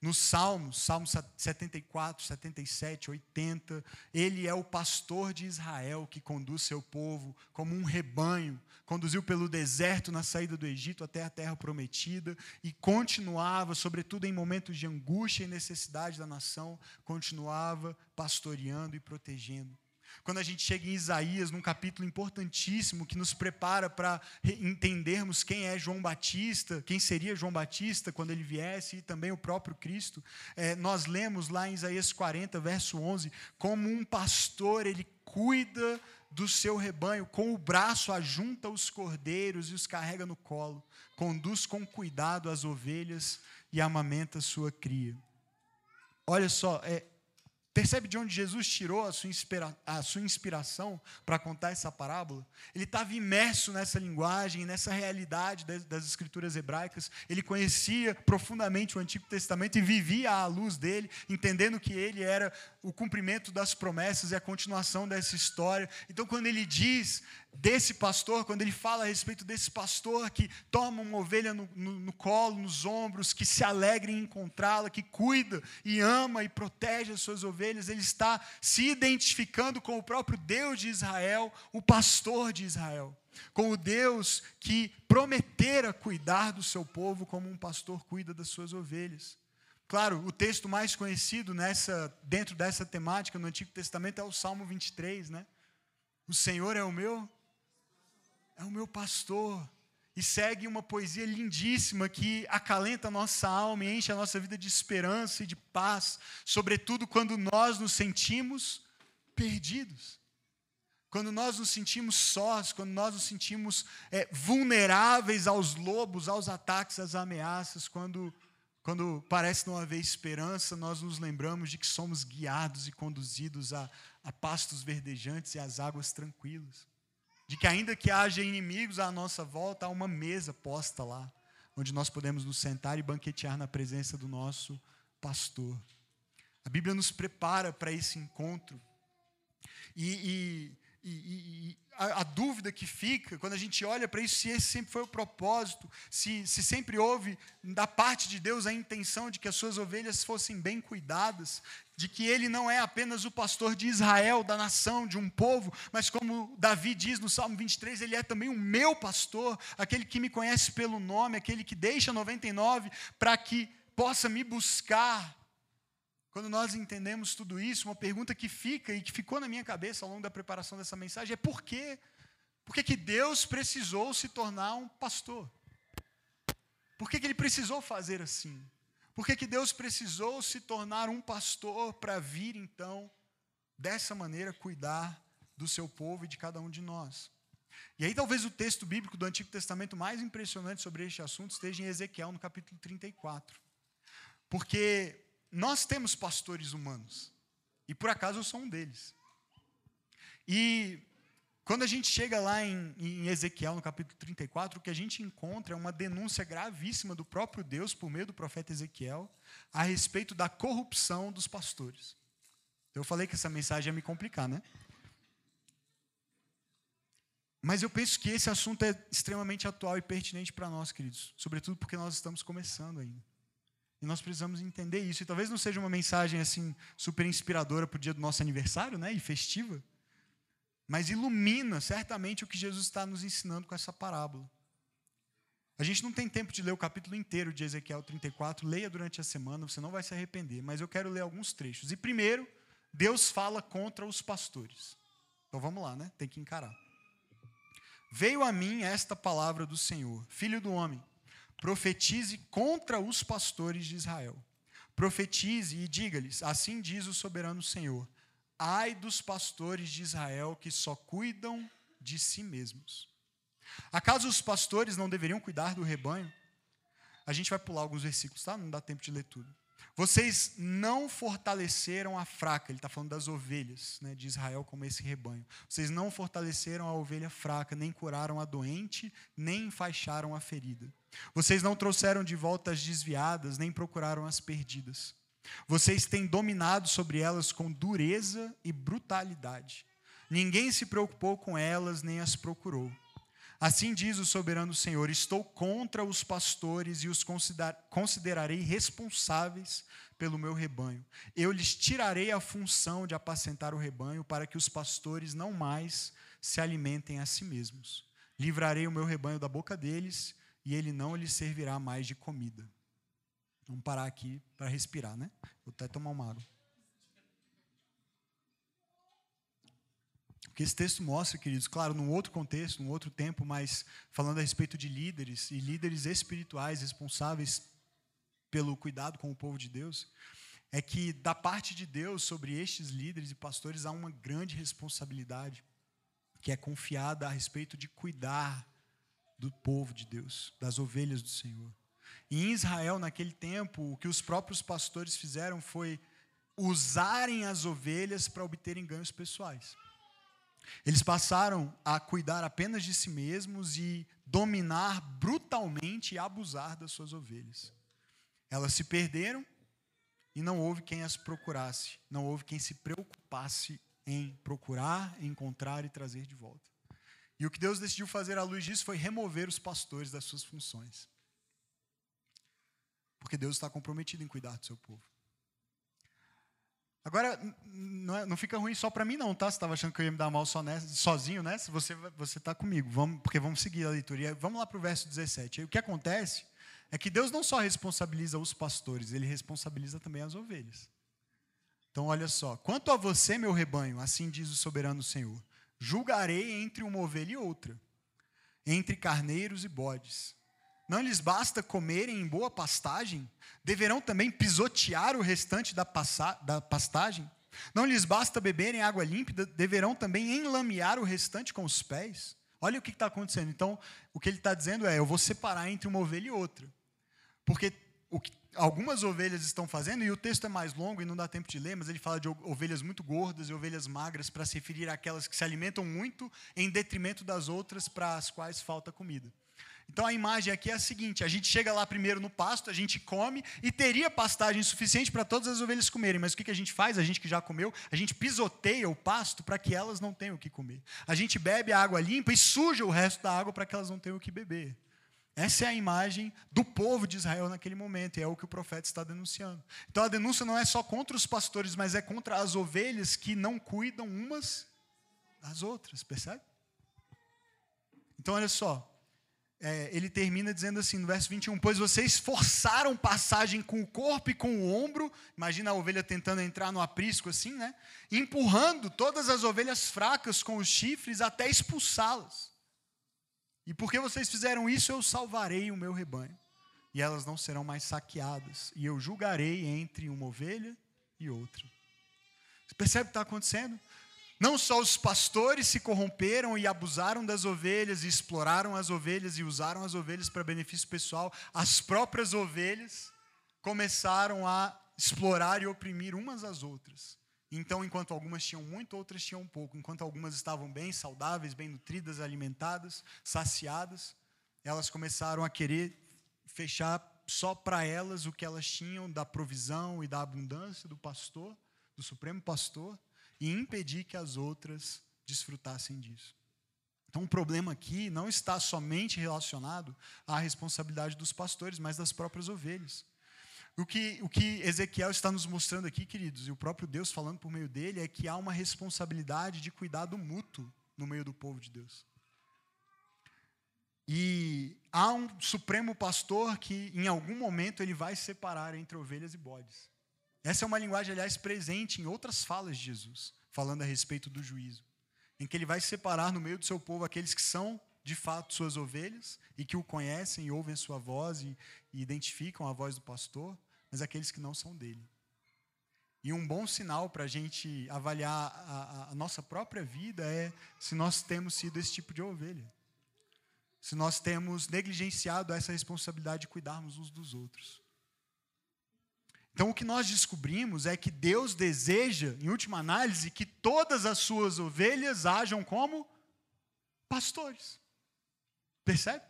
Nos Salmos, Salmos 74, 77, 80, ele é o pastor de Israel que conduz seu povo como um rebanho, conduziu pelo deserto na saída do Egito até a terra prometida e continuava, sobretudo em momentos de angústia e necessidade da nação, continuava pastoreando e protegendo. Quando a gente chega em Isaías, num capítulo importantíssimo que nos prepara para entendermos quem é João Batista, quem seria João Batista quando ele viesse, e também o próprio Cristo, é, nós lemos lá em Isaías 40, verso 11, como um pastor, ele cuida do seu rebanho, com o braço ajunta os cordeiros e os carrega no colo, conduz com cuidado as ovelhas e amamenta sua cria. Olha só, é, Percebe de onde Jesus tirou a sua, inspira a sua inspiração para contar essa parábola? Ele estava imerso nessa linguagem, nessa realidade das, das, escrituras hebraicas. Ele conhecia profundamente o Antigo Testamento e vivia à luz dele, entendendo que ele era o cumprimento das promessas e a continuação dessa história. Então, quando ele diz desse pastor, quando ele fala a respeito desse pastor que toma uma ovelha no, no, no colo, nos ombros, que se alegra em encontrá-la, que cuida e ama e protege as suas ovelhas, ele está se identificando com o próprio Deus de Israel, o pastor de Israel. Com o Deus que prometera cuidar do seu povo como um pastor cuida das suas ovelhas. Claro, o texto mais conhecido nessa, dentro dessa temática no Antigo Testamento é o Salmo 23, né? O Senhor é o meu é o meu pastor. E segue uma poesia lindíssima que acalenta a nossa alma e enche a nossa vida de esperança e de paz, sobretudo quando nós nos sentimos perdidos. Quando nós nos sentimos sós, quando nós nos sentimos é, vulneráveis aos lobos, aos ataques, às ameaças, quando, quando parece não haver esperança, nós nos lembramos de que somos guiados e conduzidos a, a pastos verdejantes e às águas tranquilas de que ainda que haja inimigos à nossa volta, há uma mesa posta lá, onde nós podemos nos sentar e banquetear na presença do nosso pastor. A Bíblia nos prepara para esse encontro. E, e, e, a, a, dúvida que fica quando a gente olha para isso, se esse sempre foi o propósito, se, se sempre houve da parte de Deus a intenção de que as suas ovelhas fossem bem cuidadas, de que ele não é apenas o pastor de Israel, da nação, de um povo, mas como Davi diz no Salmo 23, ele é também o meu pastor, aquele que me conhece pelo nome, aquele que deixa 99 para que possa me buscar. Quando nós entendemos tudo isso, uma pergunta que fica e que ficou na minha cabeça ao longo da preparação dessa mensagem é por quê? Por que, que Deus precisou se tornar um pastor? Por que, que ele precisou fazer assim? Por que, que Deus precisou se tornar um pastor para vir, então, dessa maneira, cuidar do seu povo e de cada um de nós? E aí, talvez o texto bíblico do Antigo Testamento mais impressionante sobre este assunto esteja em Ezequiel, no capítulo 34. Porque nós temos pastores humanos, e por acaso eu sou um deles. E quando a gente chega lá em, em, Ezequiel, no capítulo 34, o que a gente encontra é uma denúncia gravíssima do próprio Deus, por meio do profeta Ezequiel, a respeito da corrupção dos pastores. Eu falei que essa mensagem ia me complicar, né? Mas eu penso que esse assunto é extremamente atual e pertinente para nós, queridos, sobretudo porque nós estamos começando ainda. E nós precisamos entender isso. E talvez não seja uma mensagem assim super inspiradora para o dia do nosso aniversário, né, e festiva, mas ilumina certamente o que Jesus está nos ensinando com essa parábola. A gente não tem tempo de ler o capítulo inteiro de Ezequiel 34, leia durante a semana, você não vai se arrepender, mas eu quero ler alguns trechos. E primeiro, Deus fala contra os pastores. Então vamos lá, né? Tem que encarar. Veio a mim esta palavra do Senhor, filho do homem, profetize contra os pastores de Israel. Profetize e diga-lhes: Assim diz o soberano Senhor: Ai dos pastores de Israel que só cuidam de si mesmos. Acaso os pastores não deveriam cuidar do rebanho? A gente vai pular alguns versículos, tá? Não dá tempo de ler tudo. Vocês não fortaleceram a fraca, ele está falando das ovelhas né, de Israel como esse rebanho. Vocês não fortaleceram a ovelha fraca, nem curaram a doente, nem enfaixaram a ferida. Vocês não trouxeram de volta as desviadas, nem procuraram as perdidas. Vocês têm dominado sobre elas com dureza e brutalidade. Ninguém se preocupou com elas, nem as procurou. Assim diz o soberano Senhor: Estou contra os pastores e os considerarei responsáveis pelo meu rebanho. Eu lhes tirarei a função de apacentar o rebanho, para que os pastores não mais se alimentem a si mesmos. Livrarei o meu rebanho da boca deles, e ele não lhes servirá mais de comida. Vamos parar aqui para respirar, né? Vou até tomar uma água. O que esse texto mostra, queridos, claro, num outro contexto, num outro tempo, mas falando a respeito de líderes e líderes espirituais responsáveis pelo cuidado com o povo de Deus, é que da parte de Deus sobre estes líderes e pastores há uma grande responsabilidade que é confiada a respeito de cuidar do povo de Deus, das ovelhas do Senhor. Em Israel, naquele tempo, o que os próprios pastores fizeram foi usarem as ovelhas para obterem ganhos pessoais. Eles passaram a cuidar apenas de si mesmos e dominar brutalmente e abusar das suas ovelhas. Elas se perderam e não houve quem as procurasse, não houve quem se preocupasse em procurar, encontrar e trazer de volta. E o que Deus decidiu fazer à luz disso foi remover os pastores das suas funções. Porque Deus está comprometido em cuidar do seu povo. Agora, não, é, não fica ruim só para mim, não, tá? Você estava achando que eu ia me dar mal nessa, sozinho nessa? Você você está comigo, vamos, porque vamos seguir a leitura. vamos lá para o verso 17. Aí, o que acontece é que Deus não só responsabiliza os pastores, ele responsabiliza também as ovelhas. Então, olha só: quanto a você, meu rebanho, assim diz o soberano Senhor, julgarei entre uma ovelha e outra, entre carneiros e bodes. Não lhes basta comerem em boa pastagem? Deverão também pisotear o restante da, da pastagem? Não lhes basta beberem água límpida? Deverão também enlamear o restante com os pés? Olha o que está acontecendo. Então, o que ele está dizendo é: eu vou separar entre uma ovelha e outra. Porque o que algumas ovelhas estão fazendo, e o texto é mais longo e não dá tempo de ler, mas ele fala de ovelhas muito gordas e ovelhas magras para se referir àquelas que se alimentam muito em detrimento das outras para as quais falta comida. Então a imagem aqui é a seguinte: a gente chega lá primeiro no pasto, a gente come e teria pastagem suficiente para todas as ovelhas comerem, mas o que a gente faz? A gente que já comeu, a gente pisoteia o pasto para que elas não tenham o que comer. A gente bebe a água limpa e suja o resto da água para que elas não tenham o que beber. Essa é a imagem do povo de Israel naquele momento, e é o que o profeta está denunciando. Então a denúncia não é só contra os pastores, mas é contra as ovelhas que não cuidam umas das outras, percebe? Então olha só, é, ele termina dizendo assim, no verso 21, pois vocês forçaram passagem com o corpo e com o ombro, imagina a ovelha tentando entrar no aprisco assim, né? Empurrando todas as ovelhas fracas com os chifres até expulsá-las. E porque vocês fizeram isso, eu salvarei o meu rebanho, e elas não serão mais saqueadas, e eu julgarei entre uma ovelha e outra. Você percebe o que está acontecendo? Não só os pastores se corromperam e abusaram das ovelhas, e exploraram as ovelhas e usaram as ovelhas para benefício pessoal, as próprias ovelhas começaram a explorar e oprimir umas às outras. Então, enquanto algumas tinham muito, outras tinham pouco. Enquanto algumas estavam bem saudáveis, bem nutridas, alimentadas, saciadas, elas começaram a querer fechar só para elas o que elas tinham da provisão e da abundância do pastor, do supremo pastor, e impedir que as outras desfrutassem disso. Então, o problema aqui não está somente relacionado à responsabilidade dos pastores, mas das próprias ovelhas. O que, o que Ezequiel está nos mostrando aqui, queridos, e o próprio Deus falando por meio dele, é que há uma responsabilidade de cuidado mútuo no meio do povo de Deus. E há um supremo pastor que, em algum momento, ele vai separar entre ovelhas e bodes. Essa é uma linguagem, aliás, presente em outras falas de Jesus, falando a respeito do juízo, em que ele vai separar no meio do seu povo aqueles que são, de fato, suas ovelhas e que o conhecem e ouvem a sua voz e, e identificam a voz do pastor, mas aqueles que não são dele. E um bom sinal para a gente avaliar a, a nossa própria vida é se nós temos sido esse tipo de ovelha se nós temos negligenciado essa responsabilidade de cuidarmos uns dos outros. Então, o que nós descobrimos é que Deus deseja, em última análise, que todas as suas ovelhas hajam como pastores. Percebe?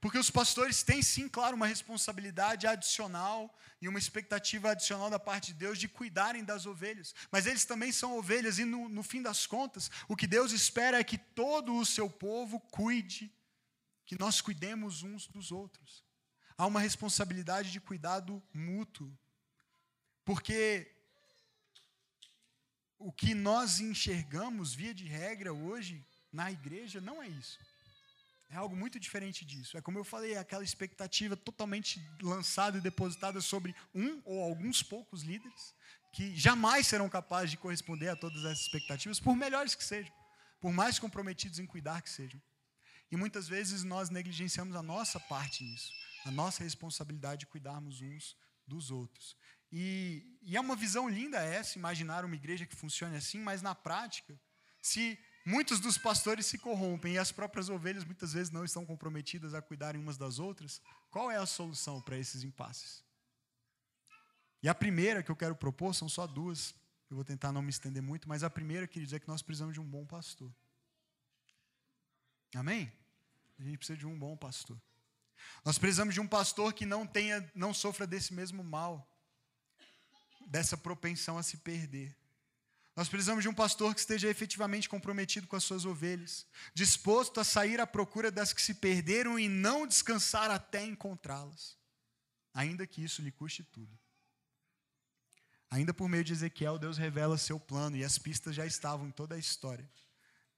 Porque os pastores têm, sim, claro, uma responsabilidade adicional e uma expectativa adicional da parte de Deus de cuidarem das ovelhas. Mas eles também são ovelhas, e no, no fim das contas, o que Deus espera é que todo o seu povo cuide que nós cuidemos uns dos outros. Há uma responsabilidade de cuidado mútuo. Porque o que nós enxergamos, via de regra, hoje, na igreja, não é isso. É algo muito diferente disso. É como eu falei, é aquela expectativa totalmente lançada e depositada sobre um ou alguns poucos líderes, que jamais serão capazes de corresponder a todas essas expectativas, por melhores que sejam, por mais comprometidos em cuidar que sejam. E muitas vezes nós negligenciamos a nossa parte nisso, a nossa responsabilidade de cuidarmos uns dos outros. E, e, é uma visão linda essa, imaginar uma igreja que funcione assim, mas na prática, se muitos dos pastores se corrompem e as próprias ovelhas muitas vezes não estão comprometidas a cuidarem umas das outras, qual é a solução para esses impasses? E a primeira que eu quero propor são só duas, eu vou tentar não me estender muito, mas a primeira, queridos, é que nós precisamos de um bom pastor. Amém? A gente precisa de um bom pastor. Nós precisamos de um pastor que não tenha, não sofra desse mesmo mal, dessa propensão a se perder. Nós precisamos de um pastor que esteja efetivamente comprometido com as suas ovelhas, disposto a sair à procura das que se perderam e não descansar até encontrá-las, ainda que isso lhe custe tudo. Ainda por meio de Ezequiel, Deus revela seu plano e as pistas já estavam em toda a história.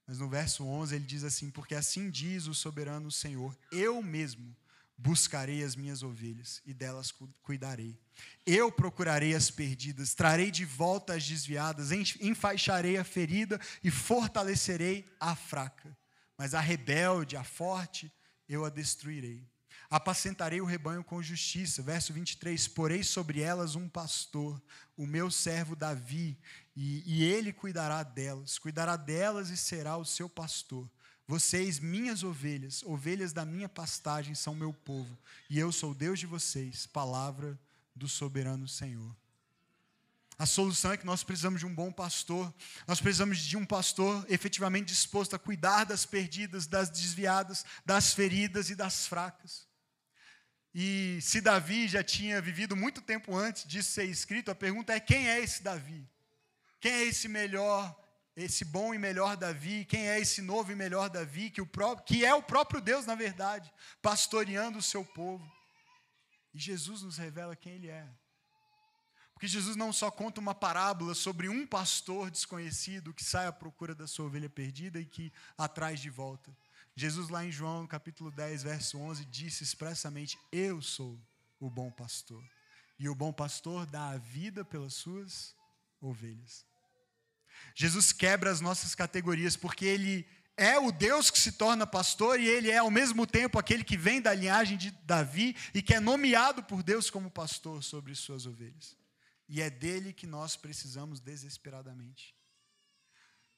Mas no verso 11 ele diz assim: Porque assim diz o soberano Senhor: Eu mesmo buscarei as minhas ovelhas e delas cuidarei. Eu procurarei as perdidas, trarei de volta as desviadas, enfaixarei a ferida e fortalecerei a fraca. Mas a rebelde, a forte, eu a destruirei. Apacentarei o rebanho com justiça. Verso 23: Porei sobre elas um pastor, o meu servo Davi, e, e ele cuidará delas. Cuidará delas e será o seu pastor. Vocês, minhas ovelhas, ovelhas da minha pastagem, são meu povo, e eu sou Deus de vocês. Palavra do soberano Senhor. A solução é que nós precisamos de um bom pastor. Nós precisamos de um pastor efetivamente disposto a cuidar das perdidas, das desviadas, das feridas e das fracas. E se Davi já tinha vivido muito tempo antes disso ser escrito, a pergunta é: quem é esse Davi? Quem é esse melhor, esse bom e melhor Davi? Quem é esse novo e melhor Davi? Que, o próprio, que é o próprio Deus, na verdade, pastoreando o seu povo. E Jesus nos revela quem ele é. Porque Jesus não só conta uma parábola sobre um pastor desconhecido que sai à procura da sua ovelha perdida e que atrás de volta. Jesus, lá em João, capítulo 10, verso 11, disse expressamente: Eu sou o bom pastor. E o bom pastor dá a vida pelas suas ovelhas. Jesus quebra as nossas categorias, porque ele é o Deus que se torna pastor e ele é ao mesmo tempo aquele que vem da linhagem de Davi e que é nomeado por Deus como pastor sobre suas ovelhas. E é dele que nós precisamos desesperadamente.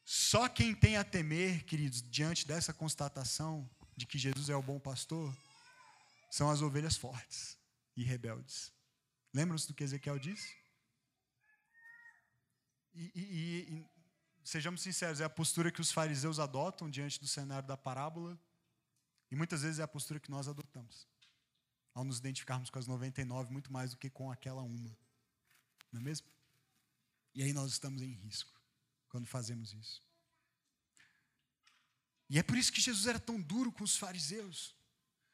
Só quem tem a temer, queridos, diante dessa constatação de que Jesus é o bom pastor, são as ovelhas fortes e rebeldes. Lembram-se do que Ezequiel disse? E, e, e, sejamos sinceros, é a postura que os fariseus adotam diante do cenário da parábola, e muitas vezes é a postura que nós adotamos, ao nos identificarmos com as 99 muito mais do que com aquela uma. Não é mesmo? E aí nós estamos em risco quando fazemos isso. E é por isso que Jesus era tão duro com os fariseus.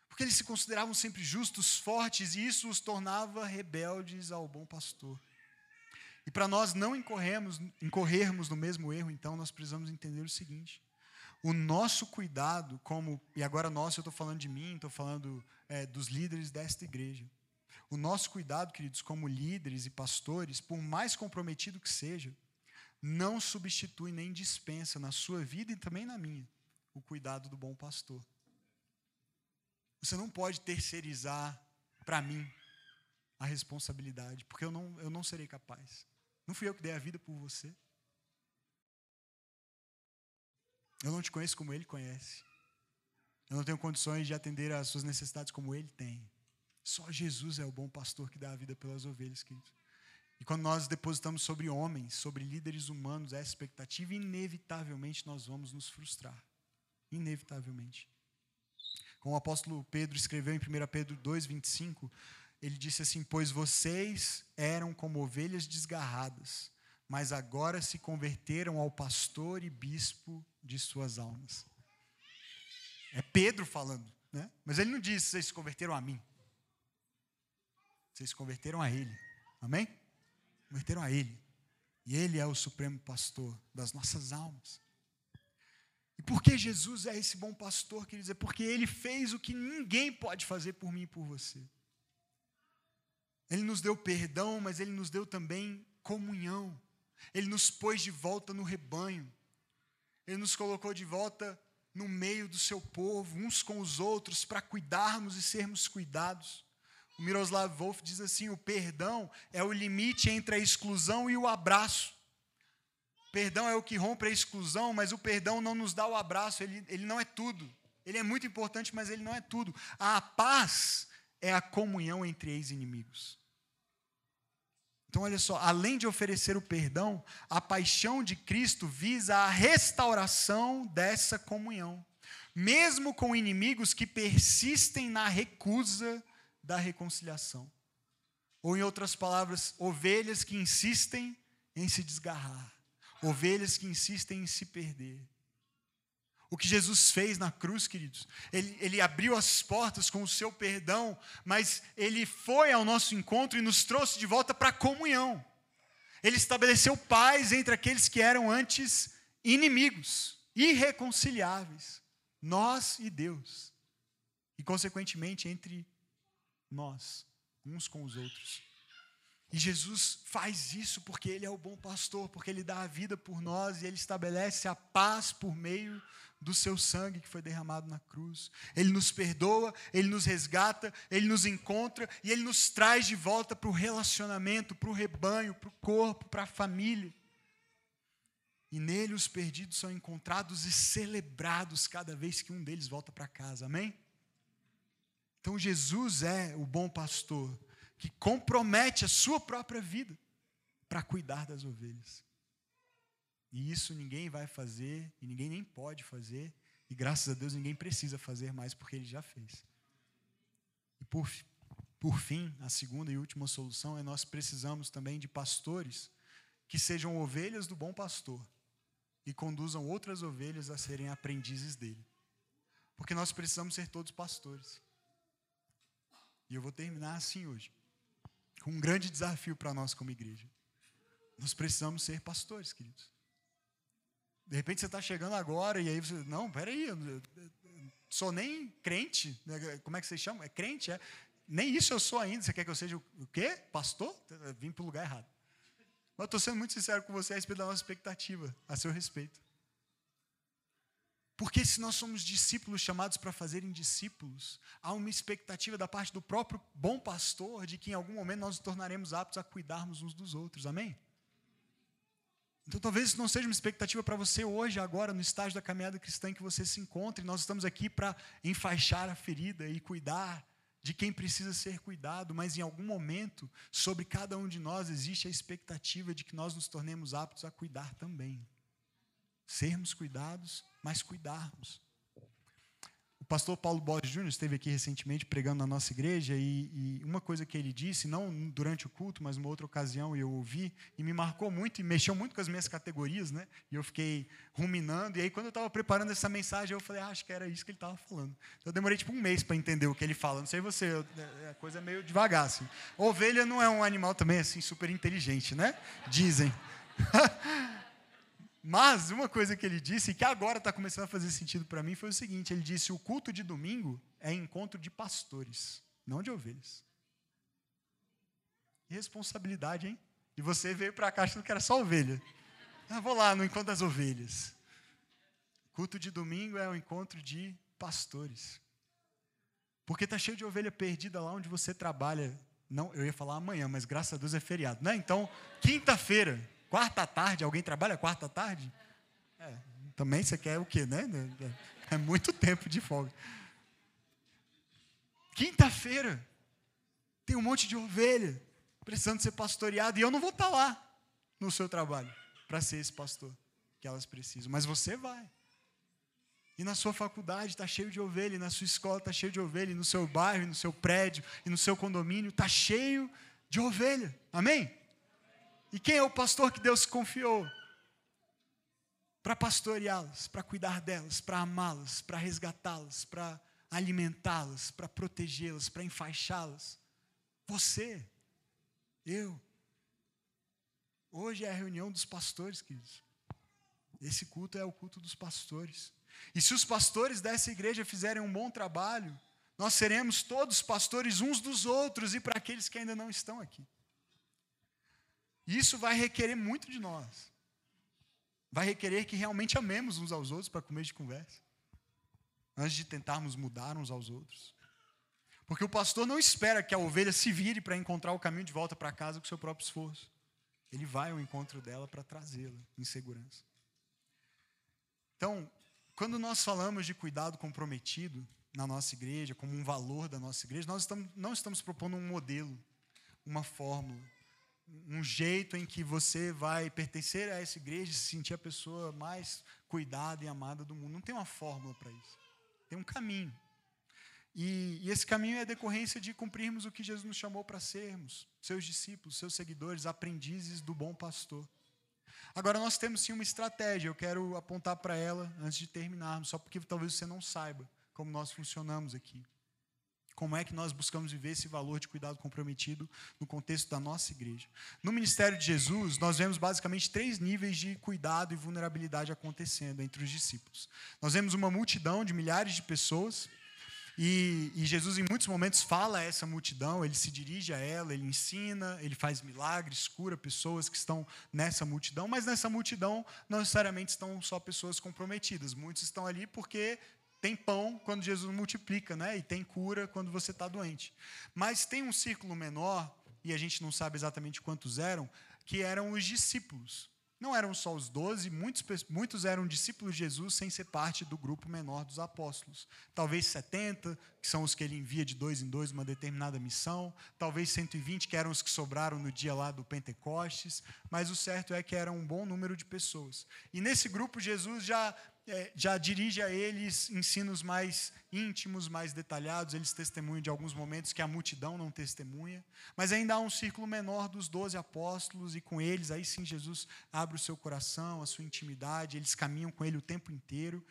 Porque eles se consideravam sempre justos, fortes, e isso os tornava rebeldes ao bom pastor. E para nós não incorrermos, incorrermos no mesmo erro, então, nós precisamos entender o seguinte: o nosso cuidado, como, e agora nós, eu estou falando de mim, estou falando é, dos líderes desta igreja. O nosso cuidado, queridos, como líderes e pastores, por mais comprometido que seja, não substitui nem dispensa na sua vida e também na minha o cuidado do bom pastor. Você não pode terceirizar para mim a responsabilidade, porque eu não, eu não serei capaz. Não fui eu que dei a vida por você. Eu não te conheço como ele conhece. Eu não tenho condições de atender às suas necessidades como ele tem. Só Jesus é o bom pastor que dá a vida pelas ovelhas, queridos. E quando nós depositamos sobre homens, sobre líderes humanos, essa expectativa, inevitavelmente nós vamos nos frustrar. Inevitavelmente. Como o apóstolo Pedro escreveu em 1 Pedro 2, 25, ele disse assim: Pois vocês eram como ovelhas desgarradas, mas agora se converteram ao pastor e bispo de suas almas. É Pedro falando, né? mas ele não disse: Vocês se converteram a mim. Vocês se converteram a ele. Amém? Converteram a ele. E ele é o supremo pastor das nossas almas. E por que Jesus é esse bom pastor, quer dizer? Porque ele fez o que ninguém pode fazer por mim e por você. Ele nos deu perdão, mas ele nos deu também comunhão. Ele nos pôs de volta no rebanho. Ele nos colocou de volta no meio do seu povo, uns com os outros, para cuidarmos e sermos cuidados. O Miroslav Wolf diz assim: o perdão é o limite entre a exclusão e o abraço. Perdão é o que rompe a exclusão, mas o perdão não nos dá o abraço, ele, ele não é tudo. Ele é muito importante, mas ele não é tudo. A paz é a comunhão entre ex-inimigos. Então, olha só, além de oferecer o perdão, a paixão de Cristo visa a restauração dessa comunhão, mesmo com inimigos que persistem na recusa da reconciliação. Ou, em outras palavras, ovelhas que insistem em se desgarrar, ovelhas que insistem em se perder. O que Jesus fez na cruz, queridos, ele, ele abriu as portas com o seu perdão, mas ele foi ao nosso encontro e nos trouxe de volta para a comunhão. Ele estabeleceu paz entre aqueles que eram antes inimigos, irreconciliáveis, nós e Deus, e consequentemente entre nós, uns com os outros. E Jesus faz isso porque Ele é o bom pastor, porque Ele dá a vida por nós e Ele estabelece a paz por meio do seu sangue que foi derramado na cruz. Ele nos perdoa, ele nos resgata, ele nos encontra e ele nos traz de volta para o relacionamento, para o rebanho, para o corpo, para a família. E nele os perdidos são encontrados e celebrados cada vez que um deles volta para casa. Amém? Então Jesus é o bom pastor que compromete a sua própria vida para cuidar das ovelhas. E isso ninguém vai fazer, e ninguém nem pode fazer, e graças a Deus ninguém precisa fazer mais porque ele já fez. E por, por fim, a segunda e última solução é nós precisamos também de pastores que sejam ovelhas do bom pastor e conduzam outras ovelhas a serem aprendizes dele. Porque nós precisamos ser todos pastores. E eu vou terminar assim hoje, um grande desafio para nós como igreja. Nós precisamos ser pastores, queridos. De repente você está chegando agora e aí você, não, peraí, eu, eu, eu sou nem crente, né? como é que vocês chamam? É crente, é? Nem isso eu sou ainda, você quer que eu seja o, o quê? Pastor? Eu vim para o lugar errado. Mas estou sendo muito sincero com você a respeito da nossa expectativa, a seu respeito. Porque se nós somos discípulos chamados para fazerem discípulos, há uma expectativa da parte do próprio bom pastor de que em algum momento nós nos tornaremos aptos a cuidarmos uns dos outros. Amém? Então, talvez isso não seja uma expectativa para você hoje, agora, no estágio da caminhada cristã em que você se encontra. Nós estamos aqui para enfaixar a ferida e cuidar de quem precisa ser cuidado, mas em algum momento, sobre cada um de nós, existe a expectativa de que nós nos tornemos aptos a cuidar também. Sermos cuidados, mas cuidarmos. O pastor Paulo Borges Júnior esteve aqui recentemente pregando na nossa igreja e, e, uma coisa que ele disse, não durante o culto, mas numa outra ocasião eu ouvi e me marcou muito e mexeu muito com as minhas categorias, né? E eu fiquei ruminando. E aí, quando eu estava preparando essa mensagem, eu falei, ah, acho que era isso que ele estava falando. Então, eu demorei tipo um mês para entender o que ele fala. Não sei você, eu, é, a coisa é meio devagar. Assim. Ovelha não é um animal também assim super inteligente, né? Dizem. Mas uma coisa que ele disse, que agora está começando a fazer sentido para mim, foi o seguinte: ele disse: o culto de domingo é encontro de pastores, não de ovelhas. Responsabilidade, hein? E você veio para cá achando que era só ovelha. Ah, vou lá no encontro das ovelhas. Culto de domingo é o encontro de pastores. Porque está cheio de ovelha perdida lá onde você trabalha. Não, eu ia falar amanhã, mas graças a Deus é feriado, né? Então, quinta-feira, Quarta tarde, alguém trabalha quarta tarde? É, também você quer o quê, né? É muito tempo de folga. Quinta-feira, tem um monte de ovelha precisando ser pastoreado e eu não vou estar lá no seu trabalho para ser esse pastor que elas precisam, mas você vai. E na sua faculdade está cheio de ovelha, e na sua escola está cheio de ovelha, e no seu bairro, e no seu prédio, e no seu condomínio está cheio de ovelha. Amém? E quem é o pastor que Deus confiou? Para pastoreá-las, para cuidar delas, para amá-las, para resgatá-las, para alimentá-las, para protegê-las, para enfaixá-las. Você, eu. Hoje é a reunião dos pastores, queridos. Esse culto é o culto dos pastores. E se os pastores dessa igreja fizerem um bom trabalho, nós seremos todos pastores uns dos outros e para aqueles que ainda não estão aqui. Isso vai requerer muito de nós. Vai requerer que realmente amemos uns aos outros para começo de conversa. Antes de tentarmos mudar uns aos outros. Porque o pastor não espera que a ovelha se vire para encontrar o caminho de volta para casa com seu próprio esforço. Ele vai ao encontro dela para trazê-la em segurança. Então, quando nós falamos de cuidado comprometido na nossa igreja, como um valor da nossa igreja, nós estamos, não estamos propondo um modelo, uma fórmula um jeito em que você vai pertencer a essa igreja e se sentir a pessoa mais cuidada e amada do mundo. Não tem uma fórmula para isso. Tem um caminho. E, e, esse caminho é decorrência de cumprirmos o que Jesus nos chamou para sermos, seus discípulos, seus seguidores, aprendizes do bom pastor. Agora, nós temos sim uma estratégia, eu quero apontar para ela antes de terminarmos, só porque talvez você não saiba como nós funcionamos aqui. Como é que nós buscamos viver esse valor de cuidado comprometido no contexto da nossa igreja? No ministério de Jesus, nós vemos basicamente três níveis de cuidado e vulnerabilidade acontecendo entre os discípulos. Nós vemos uma multidão de milhares de pessoas, e, e, Jesus, em muitos momentos, fala a essa multidão, ele se dirige a ela, ele ensina, ele faz milagres, cura pessoas que estão nessa multidão, mas nessa multidão não necessariamente estão só pessoas comprometidas. Muitos estão ali porque tem pão quando Jesus multiplica, né? E tem cura quando você está doente. Mas tem um círculo menor, e a gente não sabe exatamente quantos eram, que eram os discípulos. Não eram só os doze, muitos, muitos eram discípulos de Jesus sem ser parte do grupo menor dos apóstolos. Talvez 70, que são os que ele envia de dois em dois uma determinada missão. Talvez 120, que eram os que sobraram no dia lá do Pentecostes. Mas o certo é que era um bom número de pessoas. E nesse grupo, Jesus já é, já dirige a eles ensinos mais íntimos, mais detalhados. Eles testemunham de alguns momentos que a multidão não testemunha. Mas ainda há um círculo menor dos doze apóstolos, e com eles, aí sim, Jesus abre o seu coração, a sua intimidade, eles caminham com ele o tempo inteiro.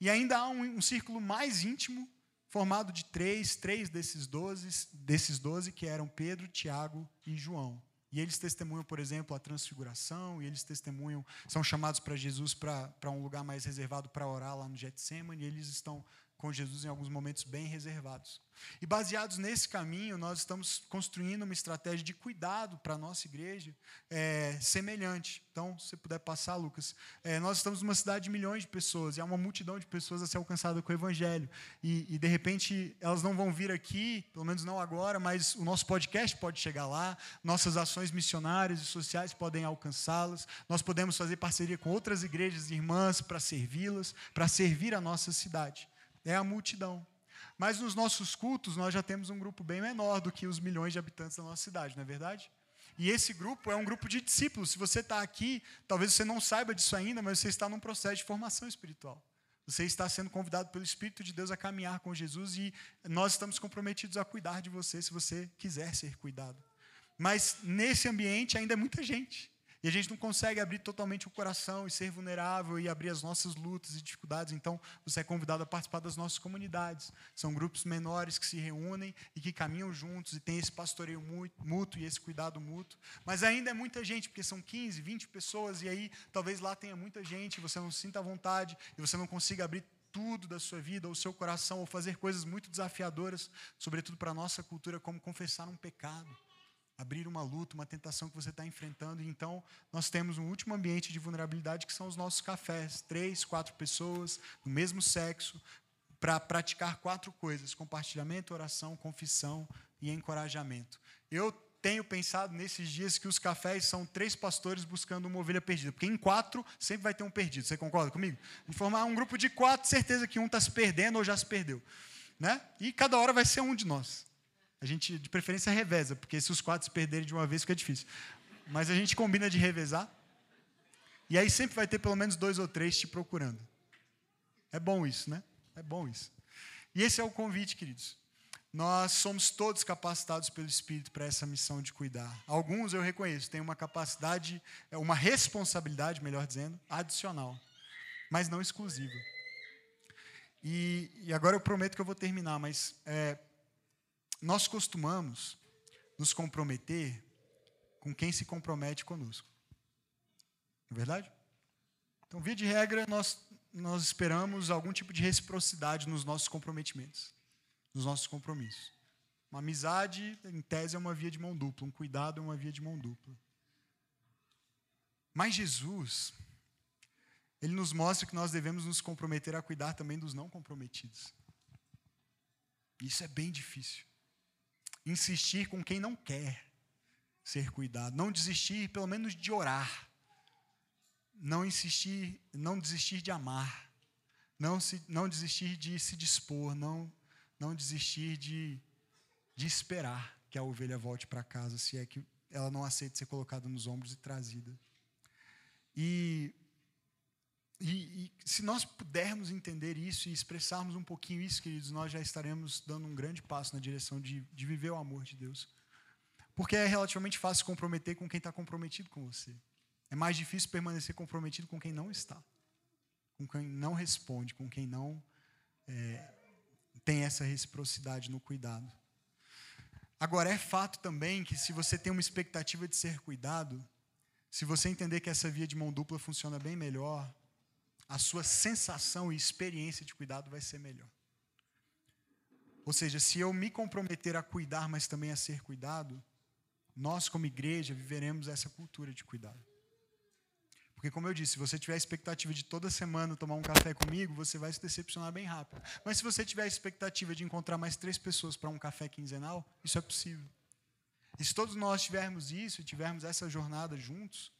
E ainda há um, um círculo mais íntimo, formado de três, três desses doze, desses doze que eram Pedro, Tiago e João. E eles testemunham, por exemplo, a transfiguração, e eles testemunham, são chamados para Jesus para um lugar mais reservado para orar lá no Getsemane, e eles estão com Jesus em alguns momentos bem reservados. E baseados nesse caminho, nós estamos construindo uma estratégia de cuidado para a nossa igreja é, semelhante. Então, se puder passar, Lucas. É, nós estamos numa cidade de milhões de pessoas, e há uma multidão de pessoas a ser alcançada com o Evangelho. E, e, de repente, elas não vão vir aqui, pelo menos não agora, mas o nosso podcast pode chegar lá, nossas ações missionárias e sociais podem alcançá-las, nós podemos fazer parceria com outras igrejas irmãs para servi-las, para servir a nossa cidade é a multidão. Mas nos nossos cultos, nós já temos um grupo bem menor do que os milhões de habitantes da nossa cidade, não é verdade? E esse grupo é um grupo de discípulos. Se você está aqui, talvez você não saiba disso ainda, mas você está num processo de formação espiritual. Você está sendo convidado pelo Espírito de Deus a caminhar com Jesus e nós estamos comprometidos a cuidar de você se você quiser ser cuidado. Mas nesse ambiente ainda é muita gente. E a gente não consegue abrir totalmente o coração e ser vulnerável e abrir as nossas lutas e dificuldades. Então, você é convidado a participar das nossas comunidades. São grupos menores que se reúnem e que caminham juntos e tem esse pastoreio mútuo e esse cuidado mútuo. Mas ainda é muita gente, porque são 15, 20 pessoas, e aí talvez lá tenha muita gente, você não sinta vontade e você não consiga abrir tudo da sua vida, ou seu coração, ou fazer coisas muito desafiadoras, sobretudo para a nossa cultura, como confessar um pecado abrir uma luta, uma tentação que você está enfrentando. Então, nós temos um último ambiente de vulnerabilidade que são os nossos cafés. Três, quatro pessoas, do mesmo sexo, para praticar quatro coisas: compartilhamento, oração, confissão e encorajamento. Eu tenho pensado nesses dias que os cafés são três pastores buscando uma ovelha perdida, porque em quatro sempre vai ter um perdido. Você concorda comigo? De formar um grupo de quatro, certeza que um está se perdendo ou já se perdeu. Né? E cada hora vai ser um de nós. A gente, de preferência, reveza, porque se os quatro se perderem de uma vez, fica difícil. Mas a gente combina de revezar. E aí sempre vai ter pelo menos dois ou três te procurando. É bom isso, né? É bom isso. E esse é o convite, queridos. Nós somos todos capacitados pelo Espírito para essa missão de cuidar. Alguns, eu reconheço, têm uma capacidade, é uma responsabilidade, melhor dizendo, adicional, mas não exclusiva. E, e agora eu prometo que eu vou terminar, mas é, nós costumamos nos comprometer com quem se compromete conosco. Não é verdade? Então, via de regra, nós, nós esperamos algum tipo de reciprocidade nos nossos comprometimentos, nos nossos compromissos. Uma amizade, em tese, é uma via de mão dupla, um cuidado é uma via de mão dupla. Mas Jesus, ele nos mostra que nós devemos nos comprometer a cuidar também dos não comprometidos. Isso é bem difícil insistir com quem não quer ser cuidado, não desistir pelo menos de orar, não insistir, não desistir de amar, não, se, não desistir de se dispor, não, não desistir de, de esperar que a ovelha volte para casa, se é que ela não aceita ser colocada nos ombros e trazida. E e, e, se nós pudermos entender isso e expressarmos um pouquinho isso, queridos, nós já estaremos dando um grande passo na direção de, de viver o amor de Deus. Porque é relativamente fácil comprometer com quem está comprometido com você. É mais difícil permanecer comprometido com quem não está, com quem não responde, com quem não é, tem essa reciprocidade no cuidado. Agora, é fato também que se você tem uma expectativa de ser cuidado, se você entender que essa via de mão dupla funciona bem melhor, a sua sensação e experiência de cuidado vai ser melhor. Ou seja, se eu me comprometer a cuidar, mas também a ser cuidado, nós, como igreja, viveremos essa cultura de cuidado. Porque, como eu disse, se você tiver a expectativa de toda semana tomar um café comigo, você vai se decepcionar bem rápido. Mas se você tiver a expectativa de encontrar mais três pessoas para um café quinzenal, isso é possível. E se todos nós tivermos isso e tivermos essa jornada juntos,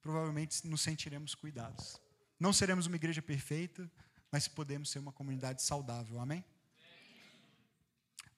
provavelmente nos sentiremos cuidados. Não seremos uma igreja perfeita, mas podemos ser uma comunidade saudável. Amém?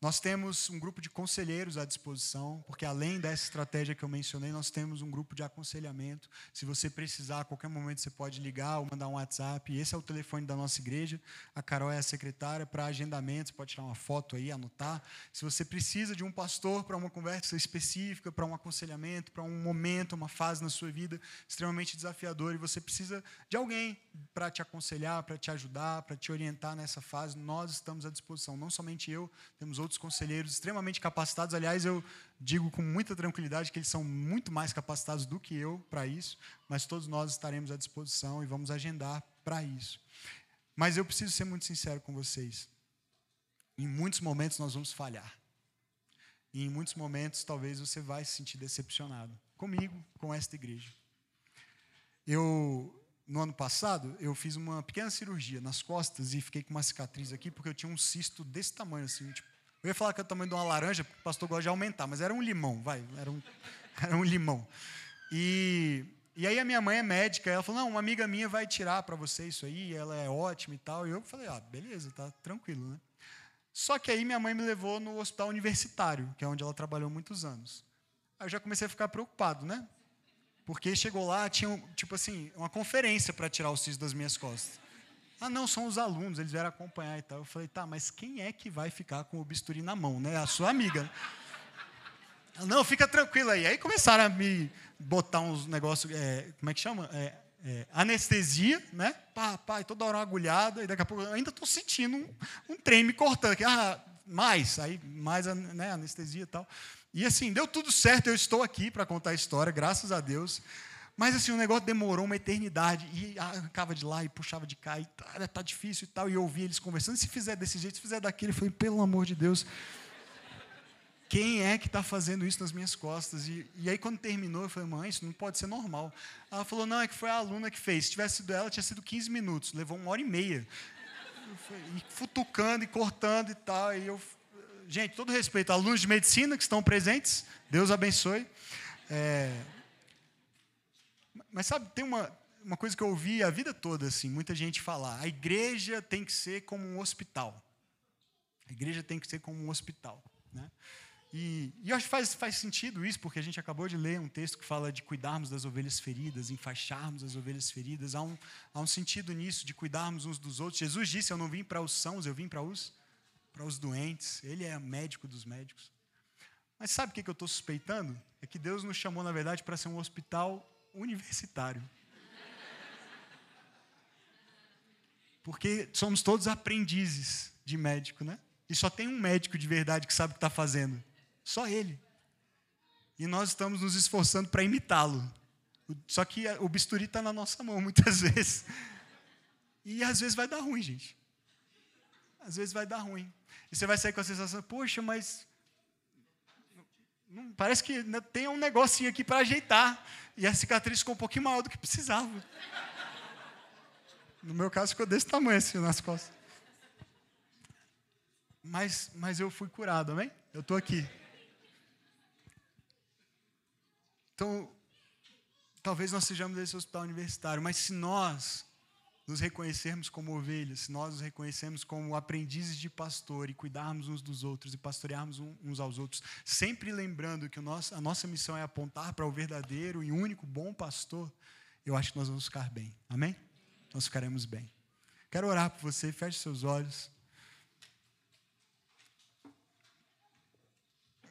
Nós temos um grupo de conselheiros à disposição, porque além dessa estratégia que eu mencionei, nós temos um grupo de aconselhamento. Se você precisar, a qualquer momento você pode ligar ou mandar um WhatsApp. Esse é o telefone da nossa igreja. A Carol é a secretária para agendamentos, pode tirar uma foto aí, anotar. Se você precisa de um pastor para uma conversa específica, para um aconselhamento, para um momento, uma fase na sua vida extremamente desafiador e você precisa de alguém para te aconselhar, para te ajudar, para te orientar nessa fase, nós estamos à disposição. Não somente eu, temos outros outros conselheiros extremamente capacitados. Aliás, eu digo com muita tranquilidade que eles são muito mais capacitados do que eu para isso, mas todos nós estaremos à disposição e vamos agendar para isso. Mas eu preciso ser muito sincero com vocês. Em muitos momentos nós vamos falhar. E em muitos momentos talvez você vai se sentir decepcionado comigo, com esta igreja. Eu no ano passado, eu fiz uma pequena cirurgia nas costas e fiquei com uma cicatriz aqui porque eu tinha um cisto desse tamanho, assim, tipo, eu ia falar que é o tamanho de uma laranja, porque o pastor gosta de aumentar, mas era um limão, vai, era um, era um limão. E, e aí a minha mãe é médica, ela falou, não, uma amiga minha vai tirar para você isso aí, ela é ótima e tal. E eu falei, ah, beleza, tá tranquilo, né? Só que aí minha mãe me levou no hospital universitário, que é onde ela trabalhou muitos anos. Aí eu já comecei a ficar preocupado, né? Porque chegou lá, tinha, tipo assim, uma conferência para tirar o siso das minhas costas. Ah, não, são os alunos, eles vieram acompanhar e tal. Eu falei, tá, mas quem é que vai ficar com o bisturi na mão, né? A sua amiga. Não, fica tranquilo aí. Aí começaram a me botar uns negócios, é, como é que chama? É, é, anestesia, né? Pá, pá, e toda hora uma agulhada, e daqui a pouco ainda estou sentindo um, um, trem me cortando. Aqui, ah, mais, aí mais né, anestesia e tal. E assim, deu tudo certo, eu estou aqui para contar a história, graças a Deus. Mas assim, o negócio demorou uma eternidade. E arrancava de lá e puxava de cá, e tá, tá difícil e tal. E eu ouvia eles conversando. Se fizer desse jeito, se fizer daquele, eu falei, pelo amor de Deus. Quem é que está fazendo isso nas minhas costas? E, e, aí, quando terminou, eu falei, mãe, isso não pode ser normal. Ela falou, não, é que foi a aluna que fez. Se tivesse sido ela, tinha sido 15 minutos. Levou uma hora e meia. e futucando e cortando e tal. E eu, gente, todo respeito, alunos de medicina que estão presentes, Deus abençoe. É, mas sabe, tem uma, uma coisa que eu ouvi a vida toda, assim, muita gente falar: a igreja tem que ser como um hospital. A igreja tem que ser como um hospital. Né? E, e, eu acho que faz, faz sentido isso, porque a gente acabou de ler um texto que fala de cuidarmos das ovelhas feridas, enfaixarmos as ovelhas feridas. Há um, há um sentido nisso, de cuidarmos uns dos outros. Jesus disse: Eu não vim para os sãos, eu vim para os, para os doentes. Ele é médico dos médicos. Mas sabe o que eu estou suspeitando? É que Deus nos chamou, na verdade, para ser um hospital universitário. Porque somos todos aprendizes de médico, né? E só tem um médico de verdade que sabe o que está fazendo só ele. E nós estamos nos esforçando para imitá-lo. Só que o bisturi está na nossa mão muitas vezes. E às vezes vai dar ruim, gente. Às vezes vai dar ruim. E você vai sair com a sensação, poxa, mas. Parece que tem um negocinho aqui para ajeitar. E a cicatriz ficou um pouquinho maior do que precisava. No meu caso, ficou desse tamanho assim nas costas. Mas, mas eu fui curado, amém? Eu estou aqui. Então, talvez nós sejamos esse hospital universitário, mas se nós nos reconhecermos como ovelhas, se nós nos reconhecermos como aprendizes de pastor e cuidarmos uns dos outros e pastorearmos uns aos outros, sempre lembrando que a nossa missão é apontar para o verdadeiro e único bom pastor, eu acho que nós vamos ficar bem. Amém? Nós ficaremos bem. Quero orar por você, feche seus olhos.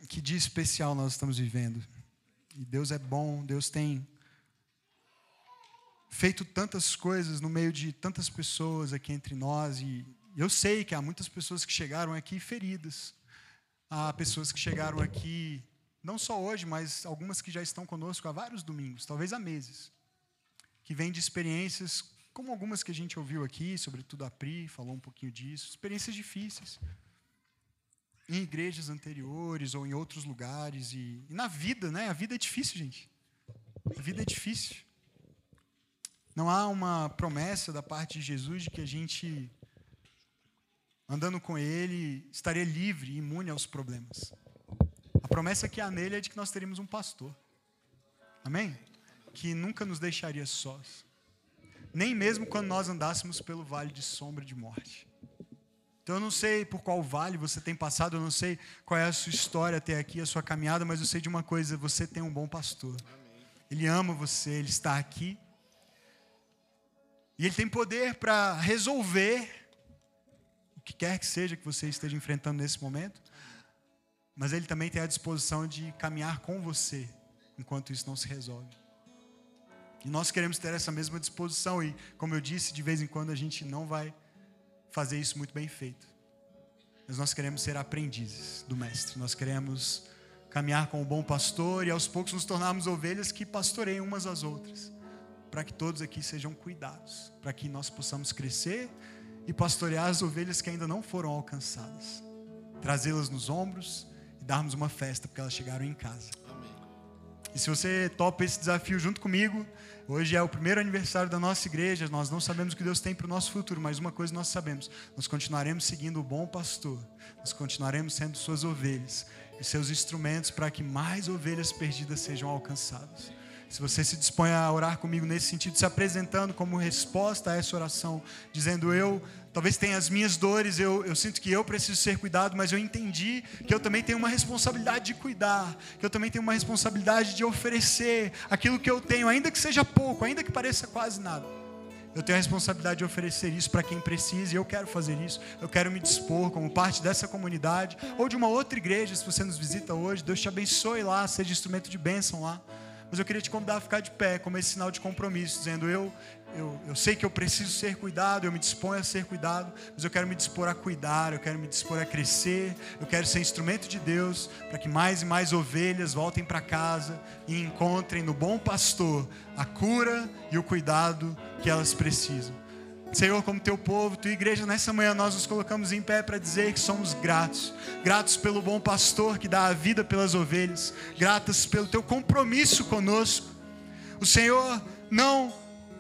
Que dia especial nós estamos vivendo. E Deus é bom, Deus tem feito tantas coisas no meio de tantas pessoas aqui entre nós. E eu sei que há muitas pessoas que chegaram aqui feridas. Há pessoas que chegaram aqui, não só hoje, mas algumas que já estão conosco há vários domingos, talvez há meses, que vêm de experiências como algumas que a gente ouviu aqui, sobretudo a Pri falou um pouquinho disso, experiências difíceis em igrejas anteriores ou em outros lugares. E, e na vida, né? A vida é difícil, gente. A vida é difícil. Não há uma promessa da parte de Jesus de que a gente, andando com Ele, estaria livre, imune aos problemas. A promessa que há nele é de que nós teríamos um pastor. Amém? Que nunca nos deixaria sós. Nem mesmo quando nós andássemos pelo vale de sombra de morte. Então eu não sei por qual vale você tem passado, eu não sei qual é a sua história até aqui, a sua caminhada, mas eu sei de uma coisa: você tem um bom pastor. Ele ama você, ele está aqui. E ele tem poder para resolver o que quer que seja que você esteja enfrentando nesse momento. Mas ele também tem a disposição de caminhar com você enquanto isso não se resolve. E nós queremos ter essa mesma disposição e, como eu disse, de vez em quando a gente não vai fazer isso muito bem feito. Mas nós queremos ser aprendizes do Mestre. Nós queremos caminhar com o bom pastor e aos poucos nos tornarmos ovelhas que pastoreiam umas às outras. Para que todos aqui sejam cuidados. Para que nós possamos crescer e pastorear as ovelhas que ainda não foram alcançadas. Trazê-las nos ombros e darmos uma festa porque elas chegaram em casa. E se você topa esse desafio junto comigo, hoje é o primeiro aniversário da nossa igreja. Nós não sabemos o que Deus tem para o nosso futuro, mas uma coisa nós sabemos: nós continuaremos seguindo o bom pastor, nós continuaremos sendo suas ovelhas e seus instrumentos para que mais ovelhas perdidas sejam alcançadas. Se você se dispõe a orar comigo nesse sentido, se apresentando como resposta a essa oração, dizendo: Eu talvez tenha as minhas dores, eu, eu sinto que eu preciso ser cuidado, mas eu entendi que eu também tenho uma responsabilidade de cuidar, que eu também tenho uma responsabilidade de oferecer aquilo que eu tenho, ainda que seja pouco, ainda que pareça quase nada. Eu tenho a responsabilidade de oferecer isso para quem precisa e eu quero fazer isso. Eu quero me dispor como parte dessa comunidade ou de uma outra igreja, se você nos visita hoje. Deus te abençoe lá, seja instrumento de bênção lá. Mas eu queria te convidar a ficar de pé, como esse sinal de compromisso, dizendo: eu, eu, eu sei que eu preciso ser cuidado, eu me disponho a ser cuidado, mas eu quero me dispor a cuidar, eu quero me dispor a crescer, eu quero ser instrumento de Deus para que mais e mais ovelhas voltem para casa e encontrem no bom pastor a cura e o cuidado que elas precisam. Senhor, como teu povo, tua igreja, nessa manhã nós nos colocamos em pé para dizer que somos gratos. Gratos pelo bom pastor que dá a vida pelas ovelhas. Gratos pelo teu compromisso conosco. O Senhor não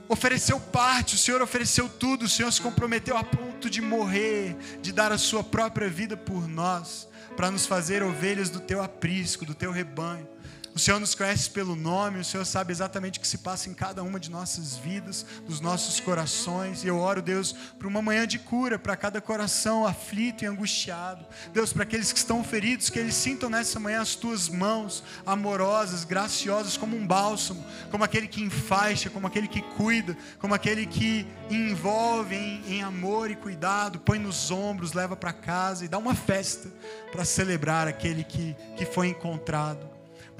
ofereceu parte, o Senhor ofereceu tudo. O Senhor se comprometeu a ponto de morrer, de dar a sua própria vida por nós, para nos fazer ovelhas do teu aprisco, do teu rebanho. O Senhor nos conhece pelo nome, o Senhor sabe exatamente o que se passa em cada uma de nossas vidas, dos nossos corações. E eu oro, Deus, por uma manhã de cura para cada coração aflito e angustiado. Deus, para aqueles que estão feridos, que eles sintam nessa manhã as tuas mãos amorosas, graciosas, como um bálsamo, como aquele que enfaixa, como aquele que cuida, como aquele que envolve em, em amor e cuidado, põe nos ombros, leva para casa e dá uma festa para celebrar aquele que, que foi encontrado.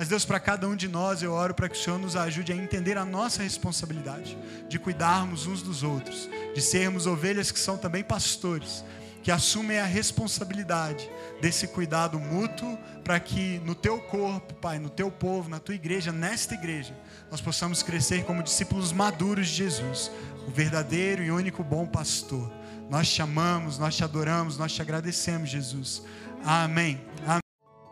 Mas Deus, para cada um de nós, eu oro para que o Senhor nos ajude a entender a nossa responsabilidade de cuidarmos uns dos outros, de sermos ovelhas que são também pastores, que assumem a responsabilidade desse cuidado mútuo, para que no teu corpo, Pai, no teu povo, na tua igreja, nesta igreja, nós possamos crescer como discípulos maduros de Jesus, o verdadeiro e único bom pastor. Nós te amamos, nós te adoramos, nós te agradecemos, Jesus. Amém. Amém.